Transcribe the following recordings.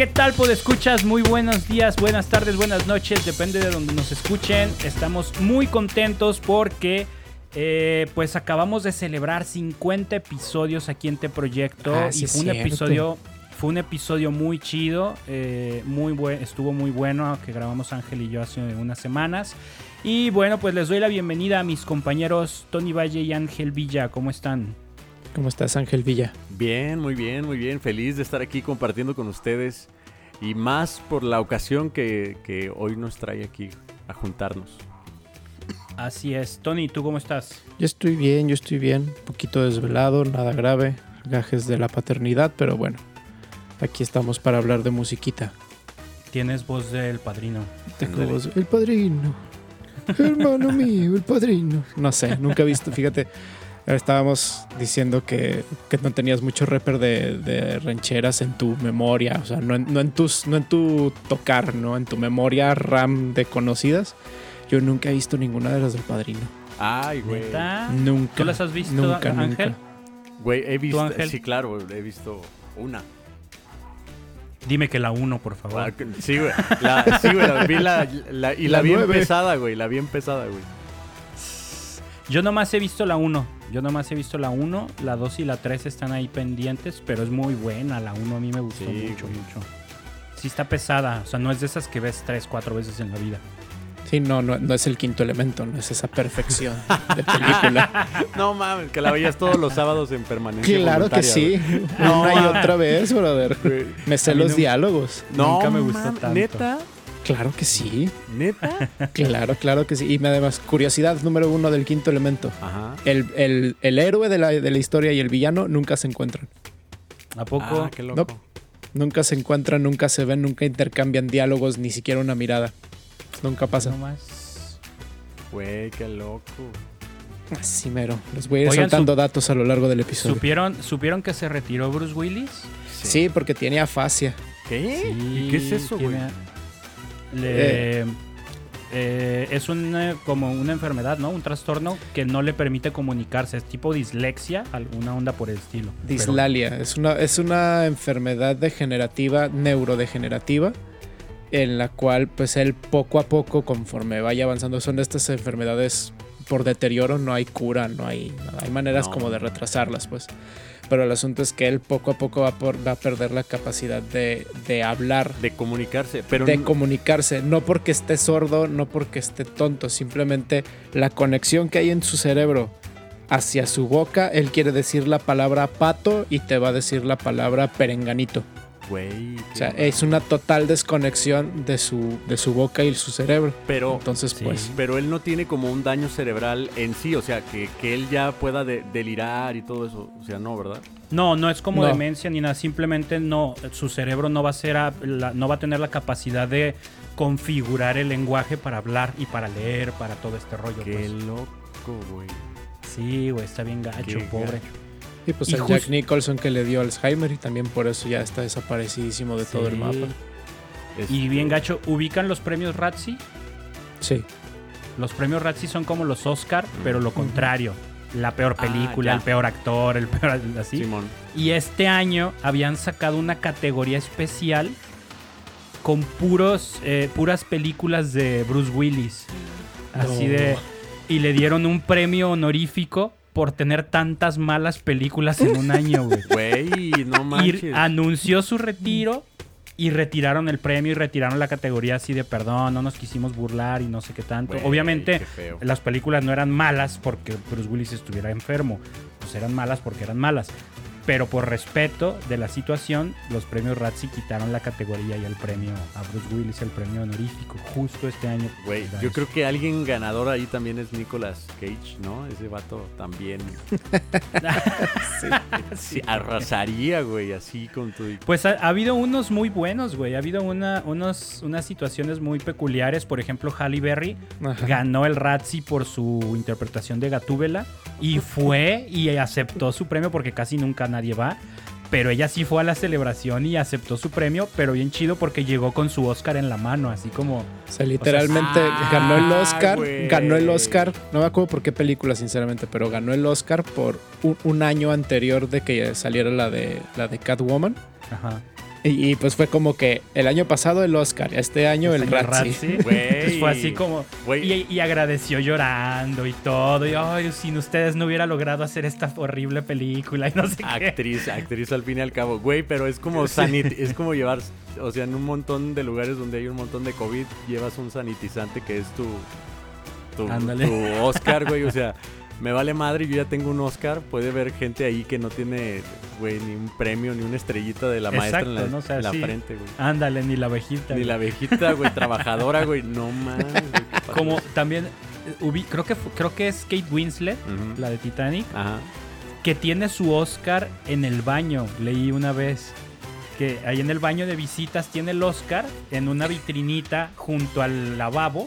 ¿Qué tal, escuchas? Muy buenos días, buenas tardes, buenas noches, depende de donde nos escuchen. Estamos muy contentos porque eh, pues acabamos de celebrar 50 episodios aquí en Te Proyecto Ah, y sí es fue un cierto. episodio fue un episodio muy chido, eh, muy buen, estuvo muy bueno que grabamos Ángel y yo hace unas semanas. Y bueno, pues les doy la bienvenida a mis compañeros Tony Valle y Ángel Villa. ¿Cómo están? ¿Cómo estás, Ángel Villa? Bien, muy bien, muy bien. Feliz de estar aquí compartiendo con ustedes y más por la ocasión que, que hoy nos trae aquí a juntarnos. Así es. Tony, ¿tú cómo estás? Yo estoy bien, yo estoy bien. Un poquito desvelado, nada grave. Gajes de la paternidad, pero bueno. Aquí estamos para hablar de musiquita. Tienes voz del padrino. Tengo voz- El padrino. Hermano mío, el padrino. No sé, nunca he visto. Fíjate, estábamos diciendo que, que no tenías mucho rapper de, de rancheras en tu memoria. O sea, no en, no en tus, no en tu tocar, ¿no? En tu memoria RAM de conocidas. Yo nunca he visto ninguna de las del padrino. Ay, güey. Nunca. ¿Tú las has visto, Nunca, Ángel? nunca. Güey, he visto. Ángel? Sí, claro, he visto una. Dime que la uno, por favor. Ah, Sí, güey. La, sí, güey, la vi la, la- y la, La vi nueve. empezada, güey. La vi empezada, güey. Yo nomás he visto la 1. Yo nomás he visto la 1. La 2 y la 3 están ahí pendientes, pero es muy buena. La 1 a mí me gustó Sí, mucho, güey. mucho. Sí está pesada. O sea, no es de esas que ves 3, 4 veces en la vida. Sí, no, no, no es el quinto elemento, no es esa perfección de película. No mames, que la veías todos los sábados en permanencia. claro que sí. güey. Una y otra vez, brother. Me sé los no- diálogos. No, Nunca me gustó tanto. ¿Neta? Claro que sí. ¿Neta? Claro, claro que sí. Y además, curiosidad número uno del quinto elemento. Ajá. El, el- el héroe de la, de la historia y el villano nunca se encuentran. ¿A poco? Ah, qué loco. No. Nunca se encuentran, nunca se ven, nunca intercambian diálogos, ni siquiera una mirada. Nunca pasa. Nomás. Güey, qué loco. Así mero. Les voy a ir Oigan, soltando datos a lo largo del episodio. ¿Supieron, ¿Supieron que se retiró Bruce Willis? Sí, porque tiene afasia. ¿Qué? ¿Y qué es eso, güey? Le- eh, es una, como una enfermedad, ¿no? Un trastorno que no le permite comunicarse. Es tipo dislexia, alguna onda por el estilo. Pero- Dislalia. Es una, es una enfermedad degenerativa, neurodegenerativa, en la cual pues él poco a poco, conforme vaya avanzando, son estas enfermedades por deterioro, no hay cura, no hay nada. Hay maneras No. como de retrasarlas, pues. Pero el asunto es que él poco a poco va, por- va a perder la capacidad de, de hablar, De comunicarse, pero de no- comunicarse. No porque esté sordo, no porque esté tonto, simplemente la conexión que hay en su cerebro hacia su boca, él quiere decir la palabra pato y te va a decir la palabra perenganito. Güey. O sea, es una total desconexión de su, de su boca y su cerebro. pero Entonces, Sí. pues, pero él no tiene como un daño cerebral en sí, o sea, que, que él ya pueda de- delirar y todo eso, o sea, no, ¿verdad? No, no es como No. demencia ni nada, simplemente no, su cerebro no va a ser a- la- no va a tener la capacidad de configurar el lenguaje para hablar y para leer, para todo este rollo. Qué pues. loco, güey. Sí, güey, está bien gacho, Qué pobre. gacho. Y pues Y el Jack Nicholson que le dio Alzheimer y también por eso ya está desaparecidísimo de todo el mapa. Este, Y bien gacho, ubican los premios Razzie. Sí. Los premios Razzie son como los Oscar, pero lo contrario. La peor Ah, película, el peor actor, el peor así. Simón. Y este año habían sacado una categoría especial con puros, eh, puras películas de Bruce Willis. Así No. de. Y le dieron un premio honorífico por tener tantas malas películas en un año, güey. Güey, no manches. Y anunció su retiro y retiraron el premio y retiraron la categoría así de perdón, no nos quisimos burlar y no sé qué tanto. Güey, Obviamente qué las películas no eran malas porque Bruce Willis estuviera enfermo, pues eran malas porque eran malas. Pero por respeto de la situación, los premios Razzie quitaron la categoría y el premio a Bruce Willis, el premio honorífico, justo este año. Güey, yo creo que alguien ganador ahí también es Nicolas Cage, ¿no? Ese vato también. sí, arrasaría, güey, así con tu. Pues ha, ha habido unos muy buenos, güey. Ha habido una, unos, unas situaciones muy peculiares. Por ejemplo, Halle Berry Ajá. ganó el Razzie por su interpretación de Gatúbela y fue y aceptó su premio porque casi nunca nadie va. Pero ella sí fue a la celebración y aceptó su premio, pero bien chido porque llegó con su Oscar en la mano, así como... O sea, literalmente ah, ganó el Oscar, ganó el Oscar, no me acuerdo por qué película sinceramente, pero ganó el Oscar por un, un año anterior de que saliera la de la de Catwoman Ajá. Y, pues fue como que el año pasado el Oscar, este año el Razzie. Pues fue así como. Y, agradeció llorando y todo. Y ay, sin ustedes no hubiera logrado hacer esta horrible película y no sé actriz, Actriz, al fin y al cabo. Güey, pero es como sanit es como llevar. O sea, en un montón de lugares donde hay un montón de COVID, llevas un sanitizante que es tu. Tu, tu Oscar, güey. O sea me vale madre, yo ya tengo un Oscar. Puede haber gente ahí que no tiene, güey, ni un premio, ni una estrellita de la maestra en la, frente, güey. Ándale, ni la abejita. Ni la abejita, güey, trabajadora, güey. No mames. Como también, eh, creo que, creo que es Kate Winslet, la de Titanic, Ajá. que tiene su Oscar en el baño. Leí una vez que ahí en el baño de visitas tiene el Oscar en una vitrinita junto al lavabo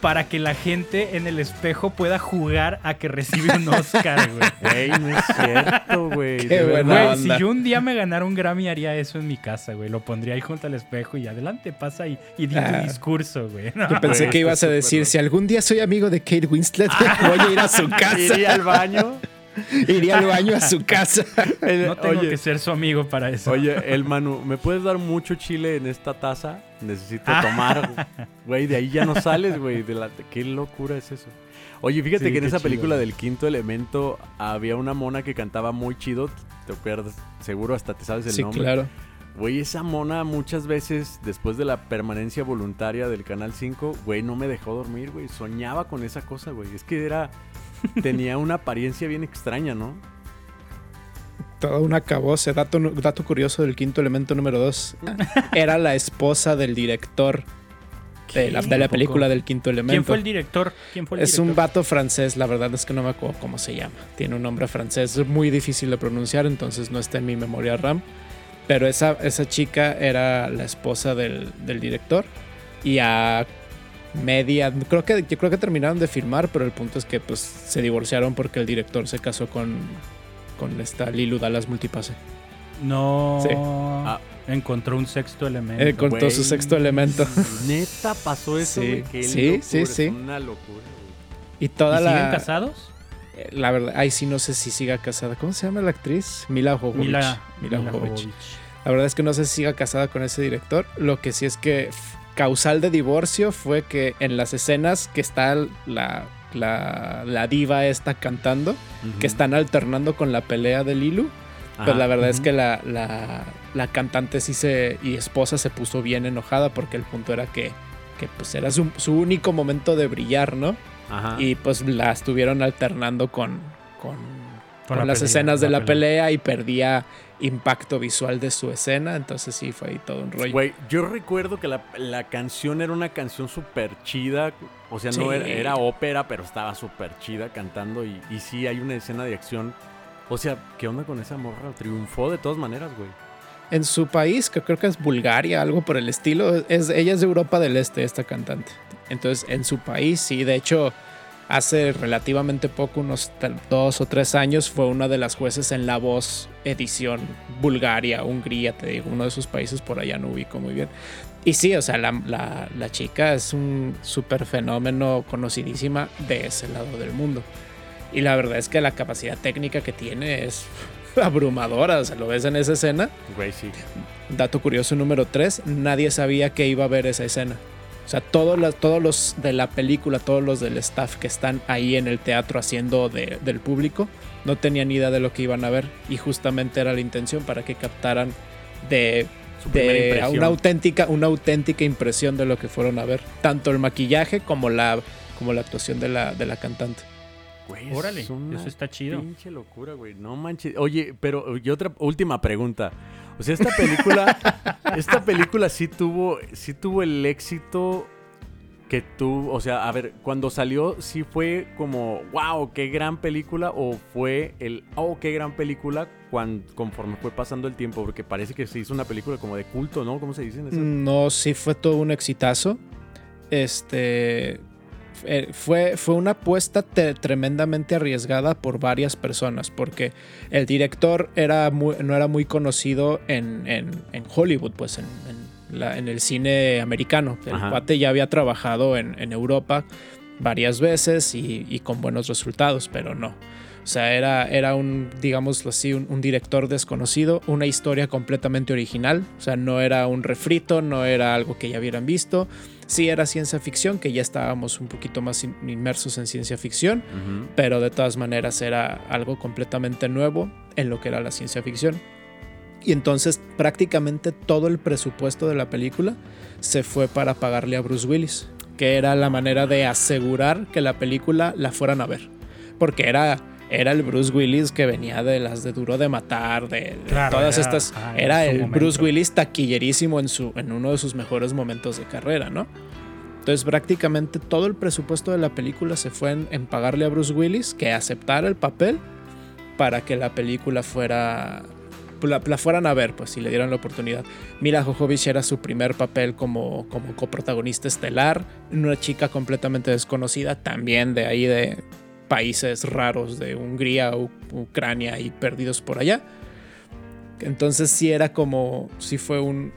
para que la gente en el espejo pueda jugar a que recibe un Oscar, güey. Ey, no es cierto, güey. Güey, si yo un día me ganara un Grammy, haría eso en mi casa, güey. Lo pondría ahí junto al espejo y adelante, pasa y, y di tu ah. discurso, güey. yo pensé que ibas a decir, si algún día soy amigo de Kate Winslet, voy a ir a su casa. Iría al baño. Iría al baño a su casa. no tengo que ser su amigo para eso. Oye, el Manu, ¿me puedes dar mucho chile en esta taza? Necesito ah. tomar. Güey, de ahí ya no sales, güey. La... ¿Qué locura es eso? Oye, fíjate que en esa película del quinto elemento había una mona que cantaba muy chido. ¿Te acuerdas? Seguro hasta te sabes el nombre. Sí, claro. Güey, esa mona muchas veces, después de la permanencia voluntaria del Canal 5, güey, no me dejó dormir, güey. Soñaba con esa cosa, güey. Es que era tenía una apariencia bien extraña, ¿no? Todo un acabose. Dato, dato curioso del quinto elemento número dos. Era la esposa del director de la, de la, película del quinto elemento. ¿Quién fue el director? es un vato francés, la verdad es que no me acuerdo cómo se llama. Tiene un nombre francés es muy difícil de pronunciar, entonces no está en mi memoria RAM. Pero esa, esa chica era la esposa del, del director y a media. Creo que, yo creo que terminaron de filmar, pero el punto es que pues se divorciaron porque el director se casó con, con esta Lilu Dallas Multipase. No. Ah. Encontró un sexto elemento. Encontró su sexto elemento. Neta pasó eso, Sí, sí, sí, sí. una locura. Y toda la. ¿Siguen casados? Eh, la verdad, ahí sí no sé si siga casada. ¿Cómo se llama la actriz? Mila Jovovich. Mila, Mila, La verdad es que no sé si siga casada con ese director. Lo que sí es que causal de divorcio fue que en las escenas que está la, la, diva está cantando, que están alternando con la pelea de Lilu. Pues la verdad es que la, la, cantante sí se, y esposa se puso bien enojada porque el punto era que, que pues era su, único momento de brillar, ¿no? Y pues la estuvieron alternando con, con, con las escenas de la pelea y perdía impacto visual de su escena. Entonces sí, fue ahí todo un rollo. Güey, yo recuerdo que la, canción era una canción súper chida. O sea, no era, ópera, pero estaba súper chida cantando. Y, y sí, hay una escena de acción. O sea, ¿qué onda con esa morra? Triunfó de todas maneras, güey. En su país, que creo que es Bulgaria, algo por el estilo, es, ella es de Europa del Este, esta cantante. Entonces, en su país, sí, de hecho, hace relativamente poco, unos dos o tres años, fue una de las jueces en La Voz edición Bulgaria, Hungría, te digo, uno de esos países por allá no ubico muy bien. Y sí, o sea, la, chica es un súper fenómeno conocidísima de ese lado del mundo. Y la verdad es que la capacidad técnica que tiene es abrumadora, o sea, lo ves en esa escena. Güey, sí. Dato curioso número 3, nadie sabía que iba a ver esa escena. O sea, todos los, todos los de la película, todos los del staff que están ahí en el teatro haciendo del público, no tenían ni idea de lo que iban a ver. Y justamente era la intención para que captaran de, una, auténtica, una auténtica impresión de lo que fueron a ver. Tanto el maquillaje como la, como la actuación de la, de la cantante. Güey, Órale, eso está chido. Pinche locura, güey. No manches. Oye, pero y otra última pregunta. O sea, esta película, esta película sí tuvo, sí tuvo el éxito que tú, o sea, a ver, cuando salió, sí fue como, wow, qué gran película, o fue el, oh, qué gran película, cuando, conforme fue pasando el tiempo, porque parece que se hizo una película como de culto, ¿no? ¿Cómo se dice? No, sí fue todo un exitazo. Este, eh, fue, fue una apuesta tremendamente arriesgada por varias personas, porque el director era no era muy conocido en, Hollywood, pues en, el cine americano. El pate ya había trabajado en, Europa varias veces y, con buenos resultados, pero no. O sea, era, era un, digámoslo así, un, director desconocido, una historia completamente original. O sea, no era un refrito, no era algo que ya hubieran visto. Sí era ciencia ficción, que ya estábamos un poquito más inmersos en ciencia ficción, pero de todas maneras era algo completamente nuevo en lo que era la ciencia ficción. Y entonces prácticamente todo el presupuesto de la película se fue para pagarle a Bruce Willis, que era la manera de asegurar que la película la fueran a ver. Porque era era el Bruce Willis que venía de las de Duro de Matar, de, todas estas. era el Bruce Willis taquillerísimo en, su, en uno de sus mejores momentos de carrera, ¿no? Entonces prácticamente todo el presupuesto de la película se fue en, pagarle a Bruce Willis que aceptara el papel para que la película fuera la, fueran a ver, pues si le dieran la oportunidad. Mira, Jojovich era su primer papel como, como coprotagonista estelar, una chica completamente desconocida, también de ahí de, países raros de Hungría, o Ucrania y perdidos por allá. Entonces sí era como, sí fue un,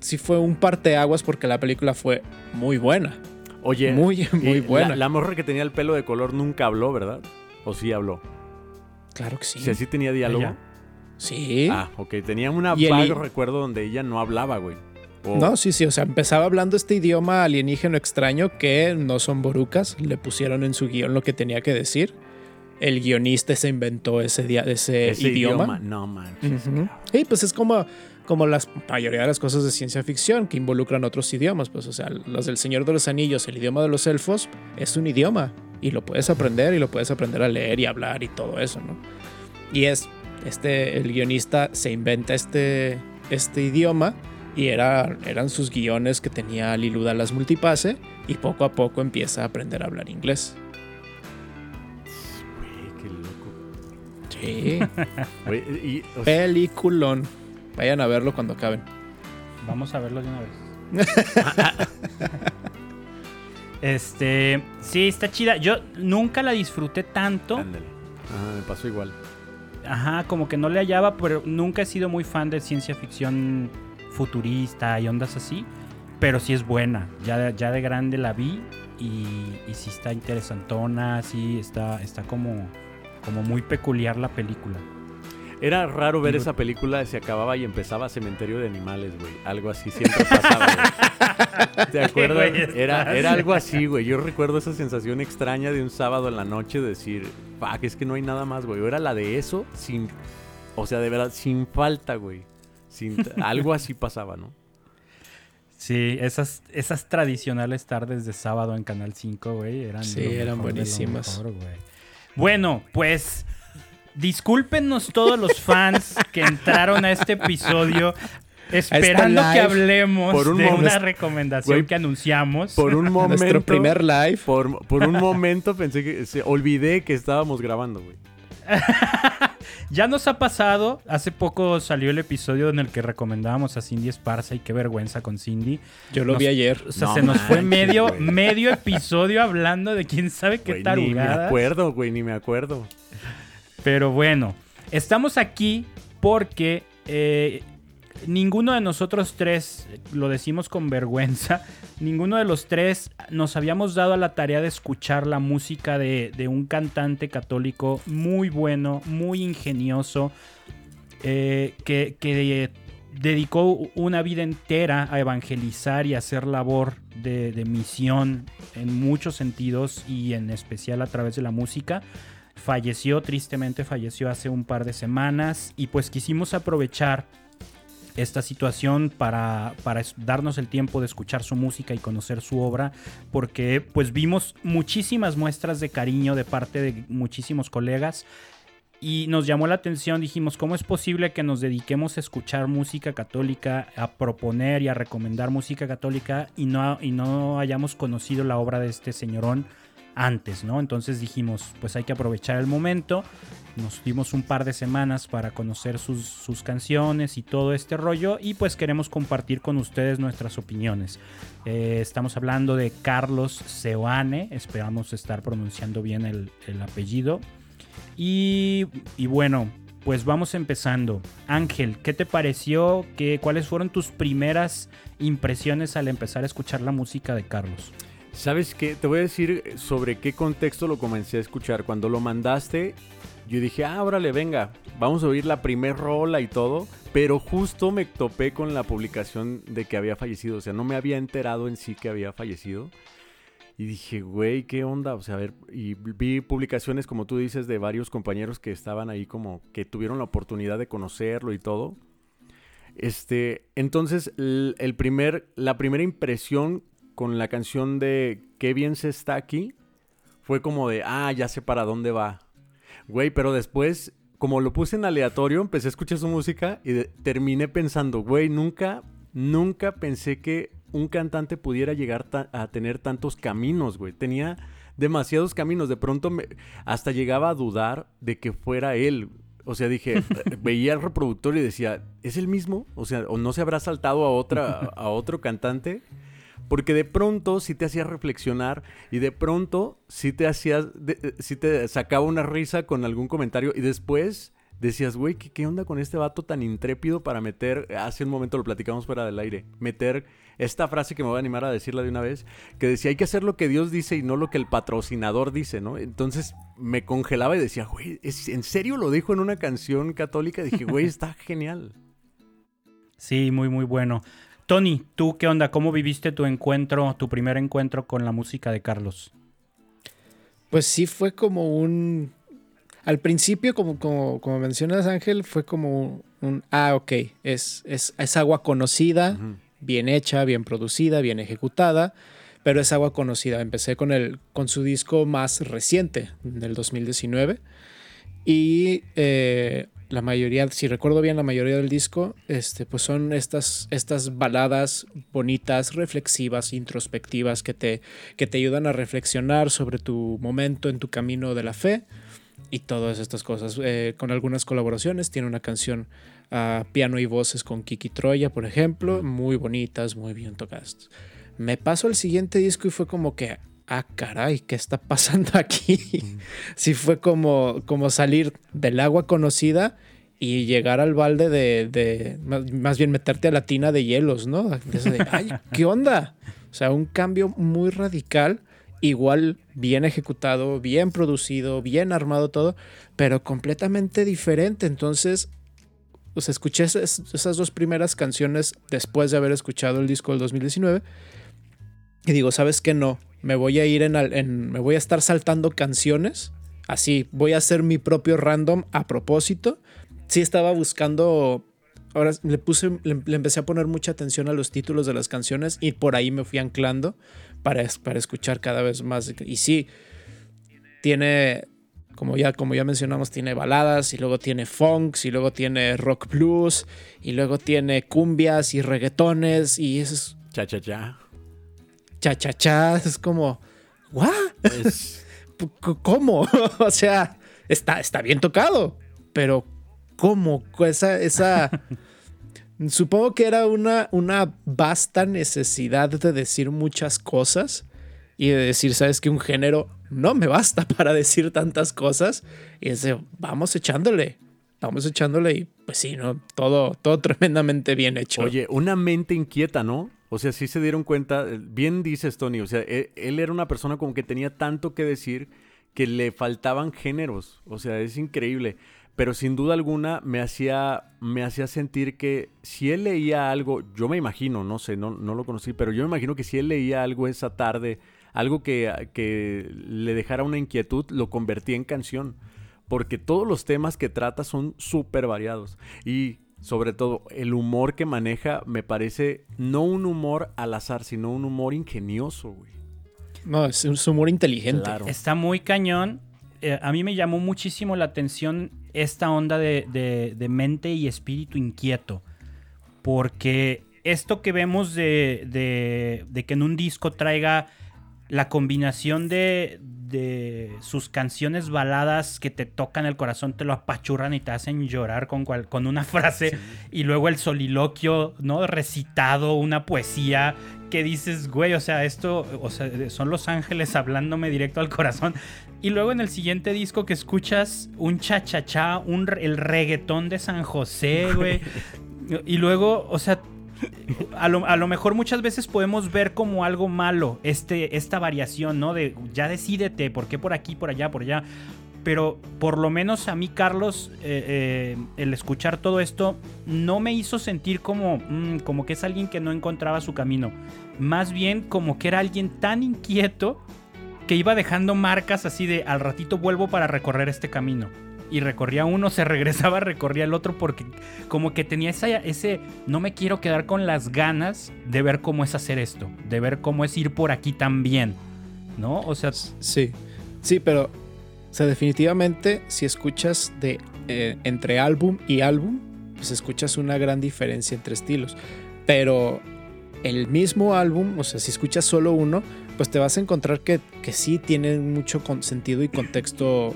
sí fue un parteaguas porque la película fue muy buena. Oye, muy, muy buena. La, morra que tenía el pelo de color nunca habló, ¿verdad? ¿O sí habló? Claro que sí. Si así tenía diálogo. Sí. Ah, ok. Tenía un vago recuerdo donde ella no hablaba, güey. No, sí, sí, o sea, empezaba hablando este idioma alienígeno extraño que no son borucas, le pusieron en su guion lo que tenía que decir. El guionista se inventó ese, ese, idioma. No manches. Y pues es como, como la mayoría de las cosas de ciencia ficción que involucran otros idiomas. Pues, o sea, los del Señor de los Anillos, el idioma de los elfos, es un idioma. Y lo puedes aprender y lo puedes aprender a leer y hablar y todo eso, ¿no? Y es, este, el guionista se inventa este, este idioma y era, eran sus guiones que tenía Liluda las multipase y poco a poco empieza a aprender a hablar inglés. qué loco. Sí. Peliculón. Vayan a verlo cuando acaben. Vamos a verlo de una vez. este, sí, está chida. Yo nunca la disfruté tanto. Ándale. Ajá, me pasó igual. Ajá, como que no le hallaba, pero nunca he sido muy fan de ciencia ficción futurista y ondas así, pero sí es buena. Ya, ya de grande la vi y, y sí está interesantona, sí está, está como, como muy peculiar la película. Era raro ver esa película, se acababa y empezaba Cementerio de Animales, güey. Algo así siempre pasaba, güey. ¿Te acuerdas? Era, era algo así, güey. Yo recuerdo esa sensación extraña de un sábado en la noche de decir, fuck, es que no hay nada más, güey. Era la de eso sin, o sea, de verdad, sin falta, güey algo así pasaba, ¿no? Sí, esas, esas tradicionales tardes de sábado en Canal 5, güey, eran, sí, eran buenísimas. bueno, pues discúlpenos todos los fans que entraron a este episodio esperando que hablemos de una recomendación que anunciamos. Por un momento. Nuestro primer live. Por, por un momento pensé que. Se, olvidé que estábamos grabando, güey. ya nos ha pasado. Hace poco salió el episodio en el que recomendábamos a Cindy Esparza y qué vergüenza con Cindy. Yo lo vi ayer. O sea, se nos fue medio, medio episodio hablando de quién sabe qué tal Ni me acuerdo, güey, ni me acuerdo. Pero bueno, estamos aquí porque eh, ninguno de nosotros tres, lo decimos con vergüenza, ninguno de los tres nos habíamos dado a la tarea de escuchar la música de, un cantante católico muy bueno, muy ingenioso, eh, que, dedicó una vida entera a evangelizar y hacer labor de, de misión en muchos sentidos y en especial a través de la música. Falleció, tristemente falleció hace un par de semanas y pues quisimos aprovechar esta situación para, para, darnos el tiempo de escuchar su música y conocer su obra, porque pues vimos muchísimas muestras de cariño de parte de muchísimos colegas y nos llamó la atención, dijimos, ¿cómo es posible que nos dediquemos a escuchar música católica, a proponer y a recomendar música católica y no, y no hayamos conocido la obra de este señorón? Antes, ¿no? Entonces dijimos, pues hay que aprovechar el momento. Nos dimos un par de semanas para conocer sus, canciones y todo este rollo y pues queremos compartir con ustedes nuestras opiniones. Eh, estamos hablando de Carlos Seoane, esperamos estar pronunciando bien el, apellido. Y, y, bueno, pues vamos empezando. Ángel, ¿qué te pareció? ¿Qué, ¿Cuáles fueron tus primeras impresiones al empezar a escuchar la música de Carlos? ¿Sabes qué? Te voy a decir sobre qué contexto lo comencé a escuchar. Cuando lo mandaste, yo dije, ah, órale, venga, vamos a oír la primer rola y todo. Pero justo me topé con la publicación de que había fallecido. O sea, no me había enterado en sí que había fallecido. Y dije, güey, ¿qué onda? O sea, a ver, y vi publicaciones, como tú dices, de varios compañeros que estaban ahí como que tuvieron la oportunidad de conocerlo y todo. Este, entonces, el primer, la primera impresión con la canción de Qué bien se está aquí fue como de, ah, ya sé para dónde va. Güey, pero después, como lo puse en aleatorio, empecé a escuchar su música y terminé pensando, güey, nunca, nunca pensé que un cantante pudiera llegar a tener tantos caminos, güey. Tenía demasiados caminos. De pronto me, hasta llegaba a dudar de que fuera él. O sea, dije, veía el reproductor y decía, ¿es el mismo? O sea, ¿o no se habrá saltado a, otra, a otro cantante? Porque de pronto sí te hacía reflexionar y de pronto sí te hacía, sí te sacaba una risa con algún comentario y después decías, güey, ¿qué, ¿qué, onda con este vato tan intrépido para meter, hace un momento lo platicamos fuera del aire, meter esta frase que me voy a animar a decirla de una vez, que decía, hay que hacer lo que Dios dice y no lo que el patrocinador dice, ¿no? Entonces me congelaba y decía, güey, ¿en serio lo dijo en una canción católica? dije, güey, está genial. Sí, muy, muy bueno. Tony, ¿tú qué onda? ¿Cómo viviste tu encuentro, tu primer encuentro con la música de Carlos? Pues sí fue como un... Al principio, como, como, mencionas Ángel, fue como un... ah, ok, es, es, agua conocida, bien hecha, bien producida, bien ejecutada, pero es agua conocida. Empecé con, el, con su disco más reciente, del 2019, y eh, la mayoría, si recuerdo bien, la mayoría del disco, este, pues son estas, estas baladas bonitas, reflexivas, introspectivas, que te, que te ayudan a reflexionar sobre tu momento en tu camino de la fe y todas estas cosas. Eh, con algunas colaboraciones, tiene una canción a piano y voces con Kiki Troya, por ejemplo, muy bonitas, muy bien tocadas. Me paso al siguiente disco y fue como que, ah, caray, ¿qué está pasando aquí? sí fue como, como salir del agua conocida y llegar al balde de, más bien meterte a la tina de hielos, ¿no? Ay, ¿qué onda? O sea, un cambio muy radical, igual bien ejecutado, bien producido, bien armado todo, pero completamente diferente. Entonces, pues escuché esas, esas dos primeras canciones después de haber escuchado el disco del 2019 y digo, ¿sabes qué? No, me voy a ir en, me voy a estar saltando canciones. Así, voy a hacer mi propio random a propósito. Sí estaba buscando ahora le puse, le, empecé a poner mucha atención a los títulos de las canciones y por ahí me fui anclando para, para escuchar cada vez más. Y sí, tiene, como ya, como ya mencionamos, tiene baladas y luego tiene funks y luego tiene rock blues y luego tiene cumbias y reggaetones y eso es... Cha, cha, cha cha cha cha, es como, ¿what? ¿Cómo? o sea, está, está bien tocado, pero ¿cómo? Esa, esa, supongo que era una, una vasta necesidad de decir muchas cosas y de decir, sabes que un género no me basta para decir tantas cosas y es vamos echándole. Vamos echándole y pues sí, ¿no? Todo, todo tremendamente bien hecho. Oye, una mente inquieta, ¿no? O sea, sí se dieron cuenta, bien dices Tony, o sea, e, él, era una persona como que tenía tanto que decir que le faltaban géneros, o sea, es increíble, pero sin duda alguna me hacía, me hacía sentir que si él leía algo, yo me imagino, no sé, no, no lo conocí, pero yo me imagino que si él leía algo esa tarde, algo que, que le dejara una inquietud, lo convertía en canción, porque todos los temas que trata son súper variados. Y sobre todo el humor que maneja me parece no un humor al azar, sino un humor ingenioso, güey. No, es un humor inteligente. Está muy cañón. Eh, a mí me llamó muchísimo la atención esta onda de, mente y espíritu inquieto. Porque esto que vemos de, de que en un disco traiga la combinación de, de sus canciones baladas que te tocan el corazón, te lo apachurran y te hacen llorar con, con una frase. Y luego el soliloquio, ¿no? Recitado, una poesía que dices, güey, o sea, esto, o sea, son los ángeles hablándome directo al corazón. Y luego en el siguiente disco que escuchas un cha-cha-cha, un, el reggaetón de San José, güey. y luego, o sea, a lo, mejor muchas veces podemos ver como algo malo este, esta variación, ¿no? De ya decídete, ¿por qué por aquí, por allá, por allá? Pero por lo menos a mí, Carlos, eh, eh, el escuchar todo esto no me hizo sentir como, mm, como que es alguien que no encontraba su camino. Más bien como que era alguien tan inquieto que iba dejando marcas así de al ratito vuelvo para recorrer este camino y recorría uno, se regresaba, recorría el otro porque como que tenía esa, ese, no me quiero quedar con las ganas de ver cómo es hacer esto, de ver cómo es ir por aquí también, ¿no? O sea... Sí, sí, pero, o sea, definitivamente si escuchas de eh, entre álbum y álbum, pues escuchas una gran diferencia entre estilos, pero el mismo álbum, o sea, si escuchas solo uno, pues te vas a encontrar que, que sí tiene mucho sentido y contexto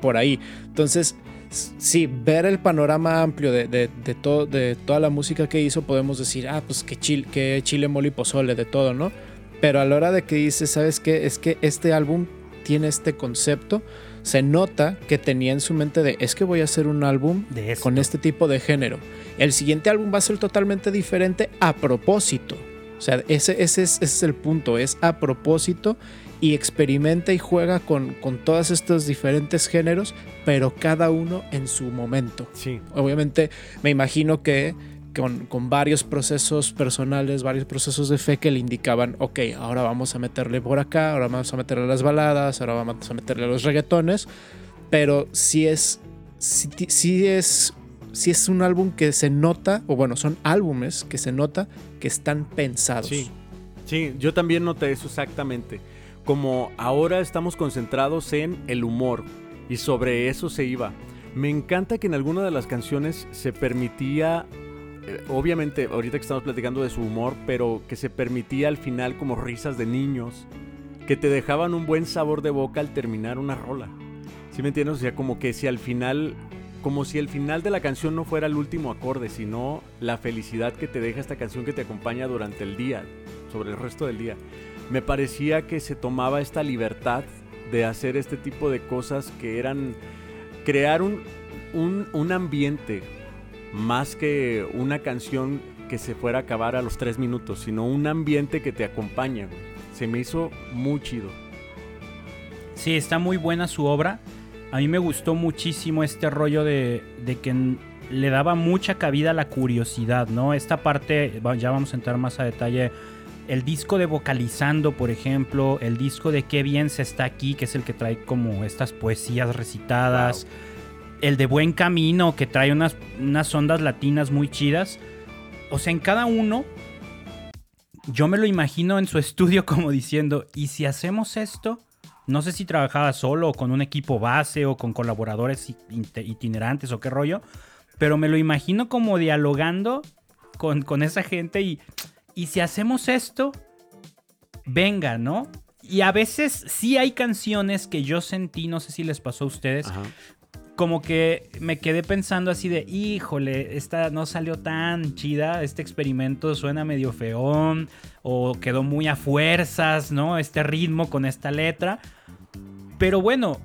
por ahí. Entonces, sí, ver el panorama amplio de, todo, de toda la música que hizo, podemos decir, ah, pues que chile, que chile, mole y pozole, de todo, ¿no? Pero a la hora de que dices, ¿sabes qué? Es que este álbum tiene este concepto, se nota que tenía en su mente de, es que voy a hacer un álbum con este tipo de género. El siguiente álbum va a ser totalmente diferente a propósito. O sea, ese, ese, es, ese es el punto, es a propósito y experimenta y juega con, con todos estos diferentes géneros, pero cada uno en su momento. Sí. Obviamente me imagino que con, con, varios procesos personales, varios procesos de fe que le indicaban, ok, ahora vamos a meterle por acá, ahora vamos a meterle las baladas, ahora vamos a meterle los reggaetones, pero si es, si, es, si es un álbum que se nota, o bueno, son álbumes que se nota que están pensados. Sí, sí yo también noté eso exactamente como ahora estamos concentrados en el humor y sobre eso se iba. Me encanta que en alguna de las canciones se permitía, eh, obviamente ahorita que estamos platicando de su humor, pero que se permitía al final como risas de niños, que te dejaban un buen sabor de boca al terminar una rola. ¿Sí me entiendes? O sea, como que si al final, como si el final de la canción no fuera el último acorde, sino la felicidad que te deja esta canción que te acompaña durante el día, sobre el resto del día me parecía que se tomaba esta libertad de hacer este tipo de cosas que eran crear un, un, ambiente más que una canción que se fuera a acabar a los tres minutos, sino un ambiente que te acompaña. Se me hizo muy chido. Sí, está muy buena su obra. A mí me gustó muchísimo este rollo de, de que le daba mucha cabida a la curiosidad, ¿no? Esta parte, ya vamos a entrar más a detalle el disco de Vocalizando, por ejemplo, el disco de Qué bien se está aquí, que es el que trae como estas poesías recitadas, el de Buen Camino, que trae unas, unas ondas latinas muy chidas. O sea, en cada uno, yo me lo imagino en su estudio como diciendo, ¿y si hacemos esto? No sé si trabajaba solo o con un equipo base o con colaboradores itinerantes o qué rollo, pero me lo imagino como dialogando con, con esa gente y y si hacemos esto, venga, ¿no? Y a veces sí hay canciones que yo sentí, no sé si les pasó a ustedes, como que me quedé pensando así de, híjole, esta no salió tan chida, este experimento suena medio feón, o quedó muy a fuerzas, ¿no? Este ritmo con esta letra. Pero bueno,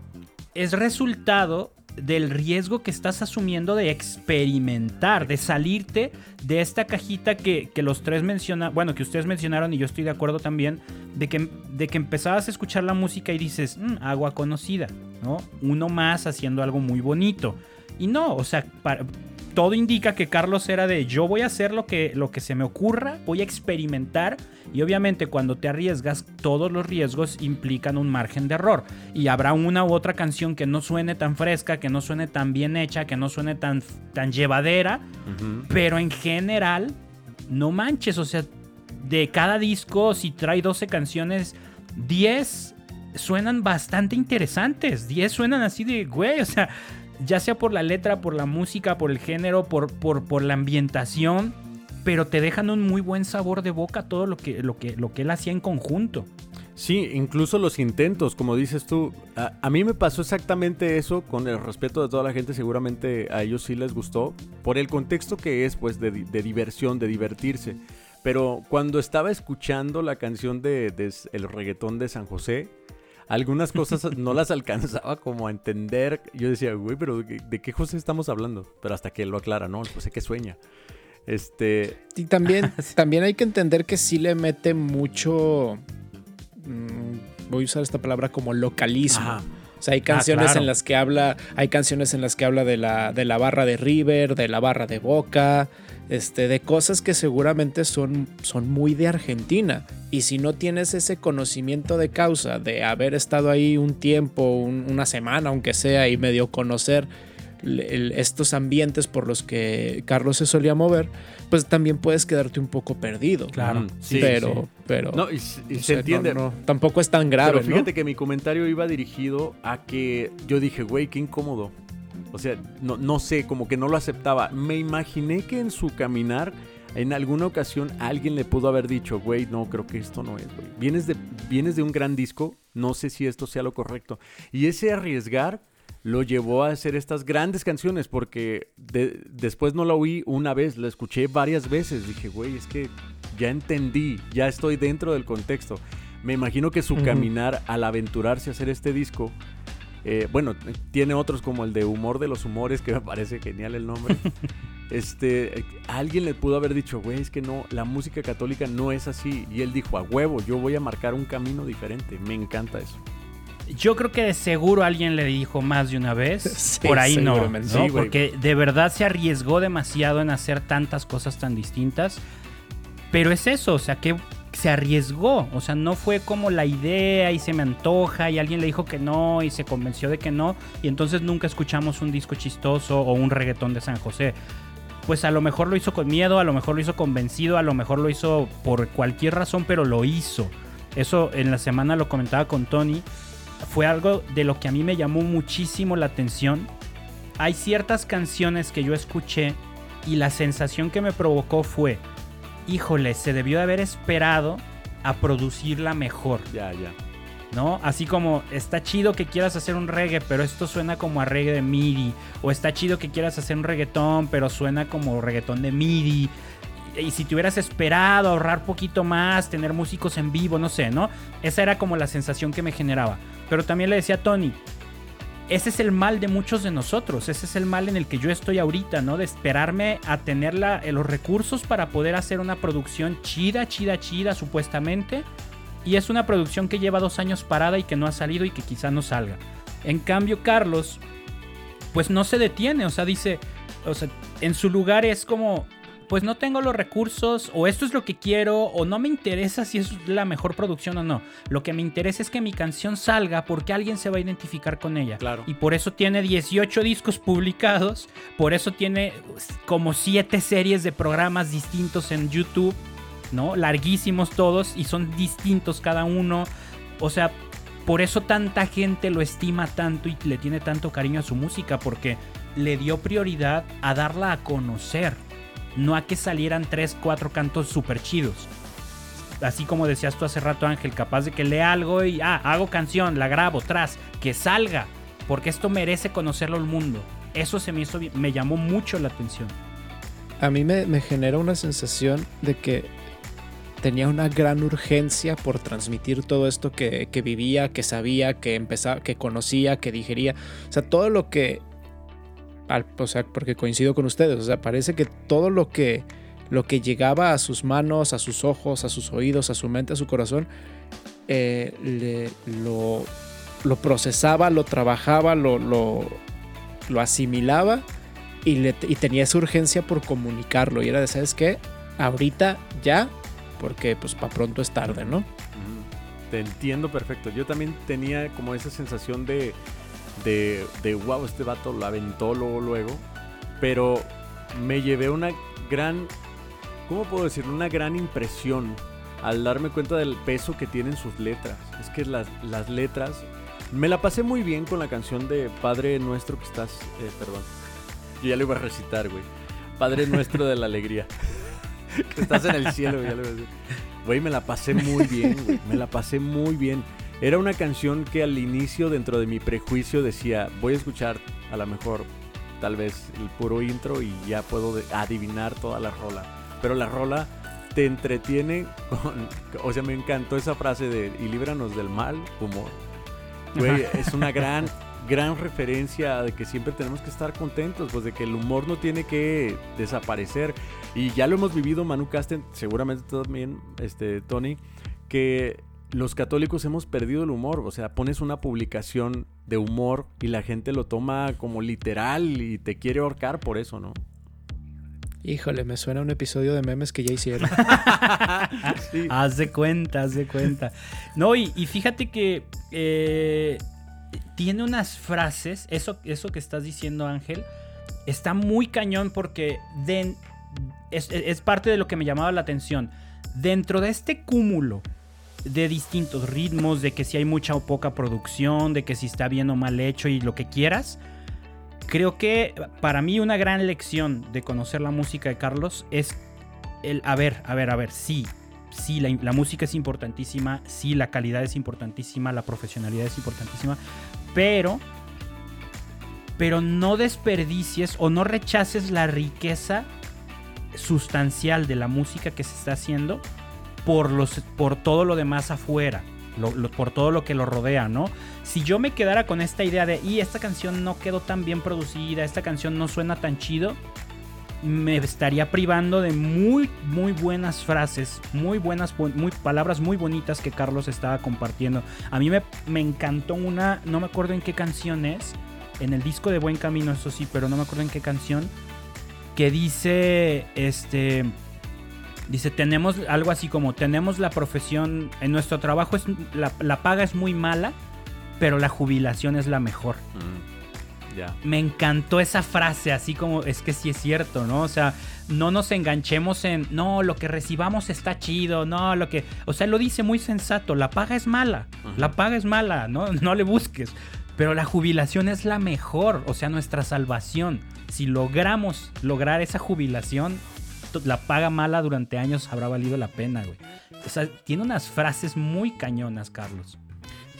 es resultado del riesgo que estás asumiendo de experimentar, de salirte de esta cajita que, los tres mencionan, bueno, que ustedes mencionaron y yo estoy de acuerdo también, de que, de que empezabas a escuchar la música y dices, mm, agua conocida, ¿no? Uno más haciendo algo muy bonito. Y no, o sea, todo indica que Carlos era de yo voy a hacer lo que, lo que se me ocurra, voy a experimentar y obviamente cuando te arriesgas todos los riesgos implican un margen de error. Y habrá una u otra canción que no suene tan fresca, que no suene tan bien hecha, que no suene tan, tan llevadera, pero en general no manches, o sea, de cada disco si trae 12 canciones, 10 suenan bastante interesantes, 10 suenan así de güey, o sea, ya sea por la letra, por la música, por el género, por, por, por la ambientación, pero te dejan un muy buen sabor de boca todo lo que, lo que, lo que él hacía en conjunto. Sí, incluso los intentos, como dices tú. A, mí me pasó exactamente eso, con el respeto de toda la gente, seguramente a ellos sí les gustó, por el contexto que es, pues, de, diversión, de divertirse. Pero cuando estaba escuchando la canción de, de, El reggaetón de San José, algunas cosas no las alcanzaba como a entender. Yo decía, güey, pero ¿de, qué José estamos hablando? Pero hasta que lo aclara, ¿no? José que sueña. Este. Y también, también hay que entender que sí le mete mucho. Mm, voy a usar esta palabra como localismo. O sea, hay ah, canciones en las que habla, hay canciones en las que habla de la, de la barra de River, de la barra de Boca, este, de cosas que seguramente son, son muy de Argentina. Y si no tienes ese conocimiento de causa, de haber estado ahí un tiempo, una semana, aunque sea, y medio conocer estos ambientes por los que Carlos se solía mover, pues también puedes quedarte un poco perdido. Claro, sí, pero, pero. No, y, se entiende. tampoco es tan grave. Pero fíjate que mi comentario iba dirigido a que yo dije, güey, qué incómodo. O sea, no, no sé, como que no lo aceptaba. Me imaginé que en su caminar, en alguna ocasión, alguien le pudo haber dicho, güey, no, creo que esto no es, güey. Vienes de, vienes de un gran disco, no sé si esto sea lo correcto. Y ese arriesgar lo llevó a hacer estas grandes canciones porque después no la oí una vez, la escuché varias veces. Dije, güey, es que ya entendí, ya estoy dentro del contexto. Me imagino que su caminar al aventurarse a hacer este disco, eh, bueno, tiene otros como el de Humor de los Humores, que me parece genial el nombre. este, alguien le pudo haber dicho, güey, es que no, la música católica no es así. Y él dijo, a huevo, yo voy a marcar un camino diferente. Me encanta eso. Yo creo que de seguro alguien le dijo más de una vez. por ahí no, ¿no? Porque de verdad se arriesgó demasiado en hacer tantas cosas tan distintas. Pero es eso, o sea, que se arriesgó. O sea, no fue como la idea y se me antoja y alguien le dijo que no y se convenció de que no. Y entonces nunca escuchamos un disco chistoso o un reggaetón de San José. Pues a lo mejor lo hizo con miedo, a lo mejor lo hizo convencido, a lo mejor lo hizo por cualquier razón, pero lo hizo. Eso en la semana lo comentaba con Tony fue algo de lo que a mí me llamó muchísimo la atención. Hay ciertas canciones que yo escuché y la sensación que me provocó fue, híjole, se debió de haber esperado a producirla mejor. Ya, ya. ¿No? Así como está chido que quieras hacer un reggae, pero esto suena como a reggae de MIDI. O está chido que quieras hacer un reggaetón, pero suena como reggaetón de MIDI y si te hubieras esperado ahorrar poquito más, tener músicos en vivo, no sé, ¿no? Esa era como la sensación que me generaba. Pero también le decía a Tony, ese es el mal de muchos de nosotros, ese es el mal en el que yo estoy ahorita, ¿no? De esperarme a tener eh, los recursos para poder hacer una producción chida, chida, chida, supuestamente. Y es una producción que lleva dos años parada y que no ha salido y que quizá no salga. En cambio, Carlos, pues no se detiene, o sea, dice, o sea, en su lugar es como, pues no tengo los recursos o esto es lo que quiero o no me interesa si es la mejor producción o no. Lo que me interesa es que mi canción salga porque alguien se va a identificar con ella. Claro. Y por eso tiene 18 discos publicados, por eso tiene como 7 series de programas distintos en YouTube, ¿no? Larguísimos todos y son distintos cada uno. O sea, por eso tanta gente lo estima tanto y le tiene tanto cariño a su música porque le dio prioridad a darla a conocer no a que salieran tres, cuatro cantos súper chidos. Así como decías tú hace rato, Ángel, capaz de que lea algo y, ah, hago canción, la grabo, tras, que salga, porque esto merece conocerlo el mundo. Eso se me, hizo, me llamó mucho la atención. A mí me, me genera una sensación de que tenía una gran urgencia por transmitir todo esto que, que, vivía, que sabía, que empezaba, que conocía, que digería. O sea, todo lo que o sea, porque coincido con ustedes, o sea, parece que todo lo que, lo que llegaba a sus manos, a sus ojos, a sus oídos, a su mente, a su corazón, eh, lo, lo, procesaba, lo trabajaba, lo, lo, lo asimilaba y, le, y, tenía esa urgencia por comunicarlo. Y era de, ¿sabes qué? Ahorita ya, porque pues para pronto es tarde, ¿no? Te entiendo perfecto. Yo también tenía como esa sensación de de, de wow, este vato lo aventó luego, luego. Pero me llevé una gran, ¿cómo puedo decirlo? Una gran impresión al darme cuenta del peso que tienen sus letras. Es que las, las letras, me la pasé muy bien con la canción de Padre Nuestro que estás, eh, perdón, yo ya lo iba a recitar, güey. Padre Nuestro de la Alegría. que estás en el cielo, ya lo iba a decir. Güey, me la pasé muy bien, güey. Me la pasé muy bien. Era una canción que al inicio, dentro de mi prejuicio, decía, voy a escuchar a lo mejor tal vez el puro intro y ya puedo adivinar toda la rola. Pero la rola te entretiene con... O sea, me encantó esa frase de, y líbranos del mal, humor. Güey, es una gran, gran referencia de que siempre tenemos que estar contentos, pues de que el humor no tiene que desaparecer. Y ya lo hemos vivido, Manu Casten, seguramente también, este, Tony, que los católicos hemos perdido el humor. O sea, pones una publicación de humor y la gente lo toma como literal y te quiere ahorcar por eso, ¿no? Híjole, me suena un episodio de memes que ya hicieron. Haz de cuenta, haz de cuenta. No, y, fíjate que eh, tiene unas frases, eso, eso que estás diciendo Ángel, está muy cañón porque es, parte de lo que me llamaba la atención. Dentro de este cúmulo de distintos ritmos, de que si hay mucha o poca producción, de que si está bien o mal hecho y lo que quieras, creo que para mí una gran lección de conocer la música de Carlos es el, a ver, a ver, a ver, sí, sí, la, música es importantísima, sí, la calidad es importantísima, la profesionalidad es importantísima, pero, pero no desperdicies o no rechaces la riqueza sustancial de la música que se está haciendo por, los, por todo lo demás afuera por todo lo que lo rodea, ¿no? Si yo me quedara con esta idea de, y esta canción no quedó tan bien producida, esta canción no suena tan chido, me estaría privando de muy, muy buenas frases, muy buenas, muy, palabras muy bonitas que Carlos estaba compartiendo. A mí me, me encantó una, no me acuerdo en qué canción es, en el disco de Buen Camino, eso sí, pero no me acuerdo en qué canción, que dice, este Dice, tenemos algo así como, tenemos la profesión, en nuestro trabajo es, la, paga es muy mala, pero la jubilación es la mejor. Mm, Me encantó esa frase, así como, es que sí es cierto, ¿no? O sea, no nos enganchemos en, no, lo que recibamos está chido, no, lo que, o sea, lo dice muy sensato, la paga es mala, la paga es mala, ¿no? No le busques. Pero la jubilación es la mejor, o sea, nuestra salvación. Si logramos lograr esa jubilación, la paga mala durante años habrá valido la pena, güey. O sea, tiene unas frases muy cañonas, Carlos.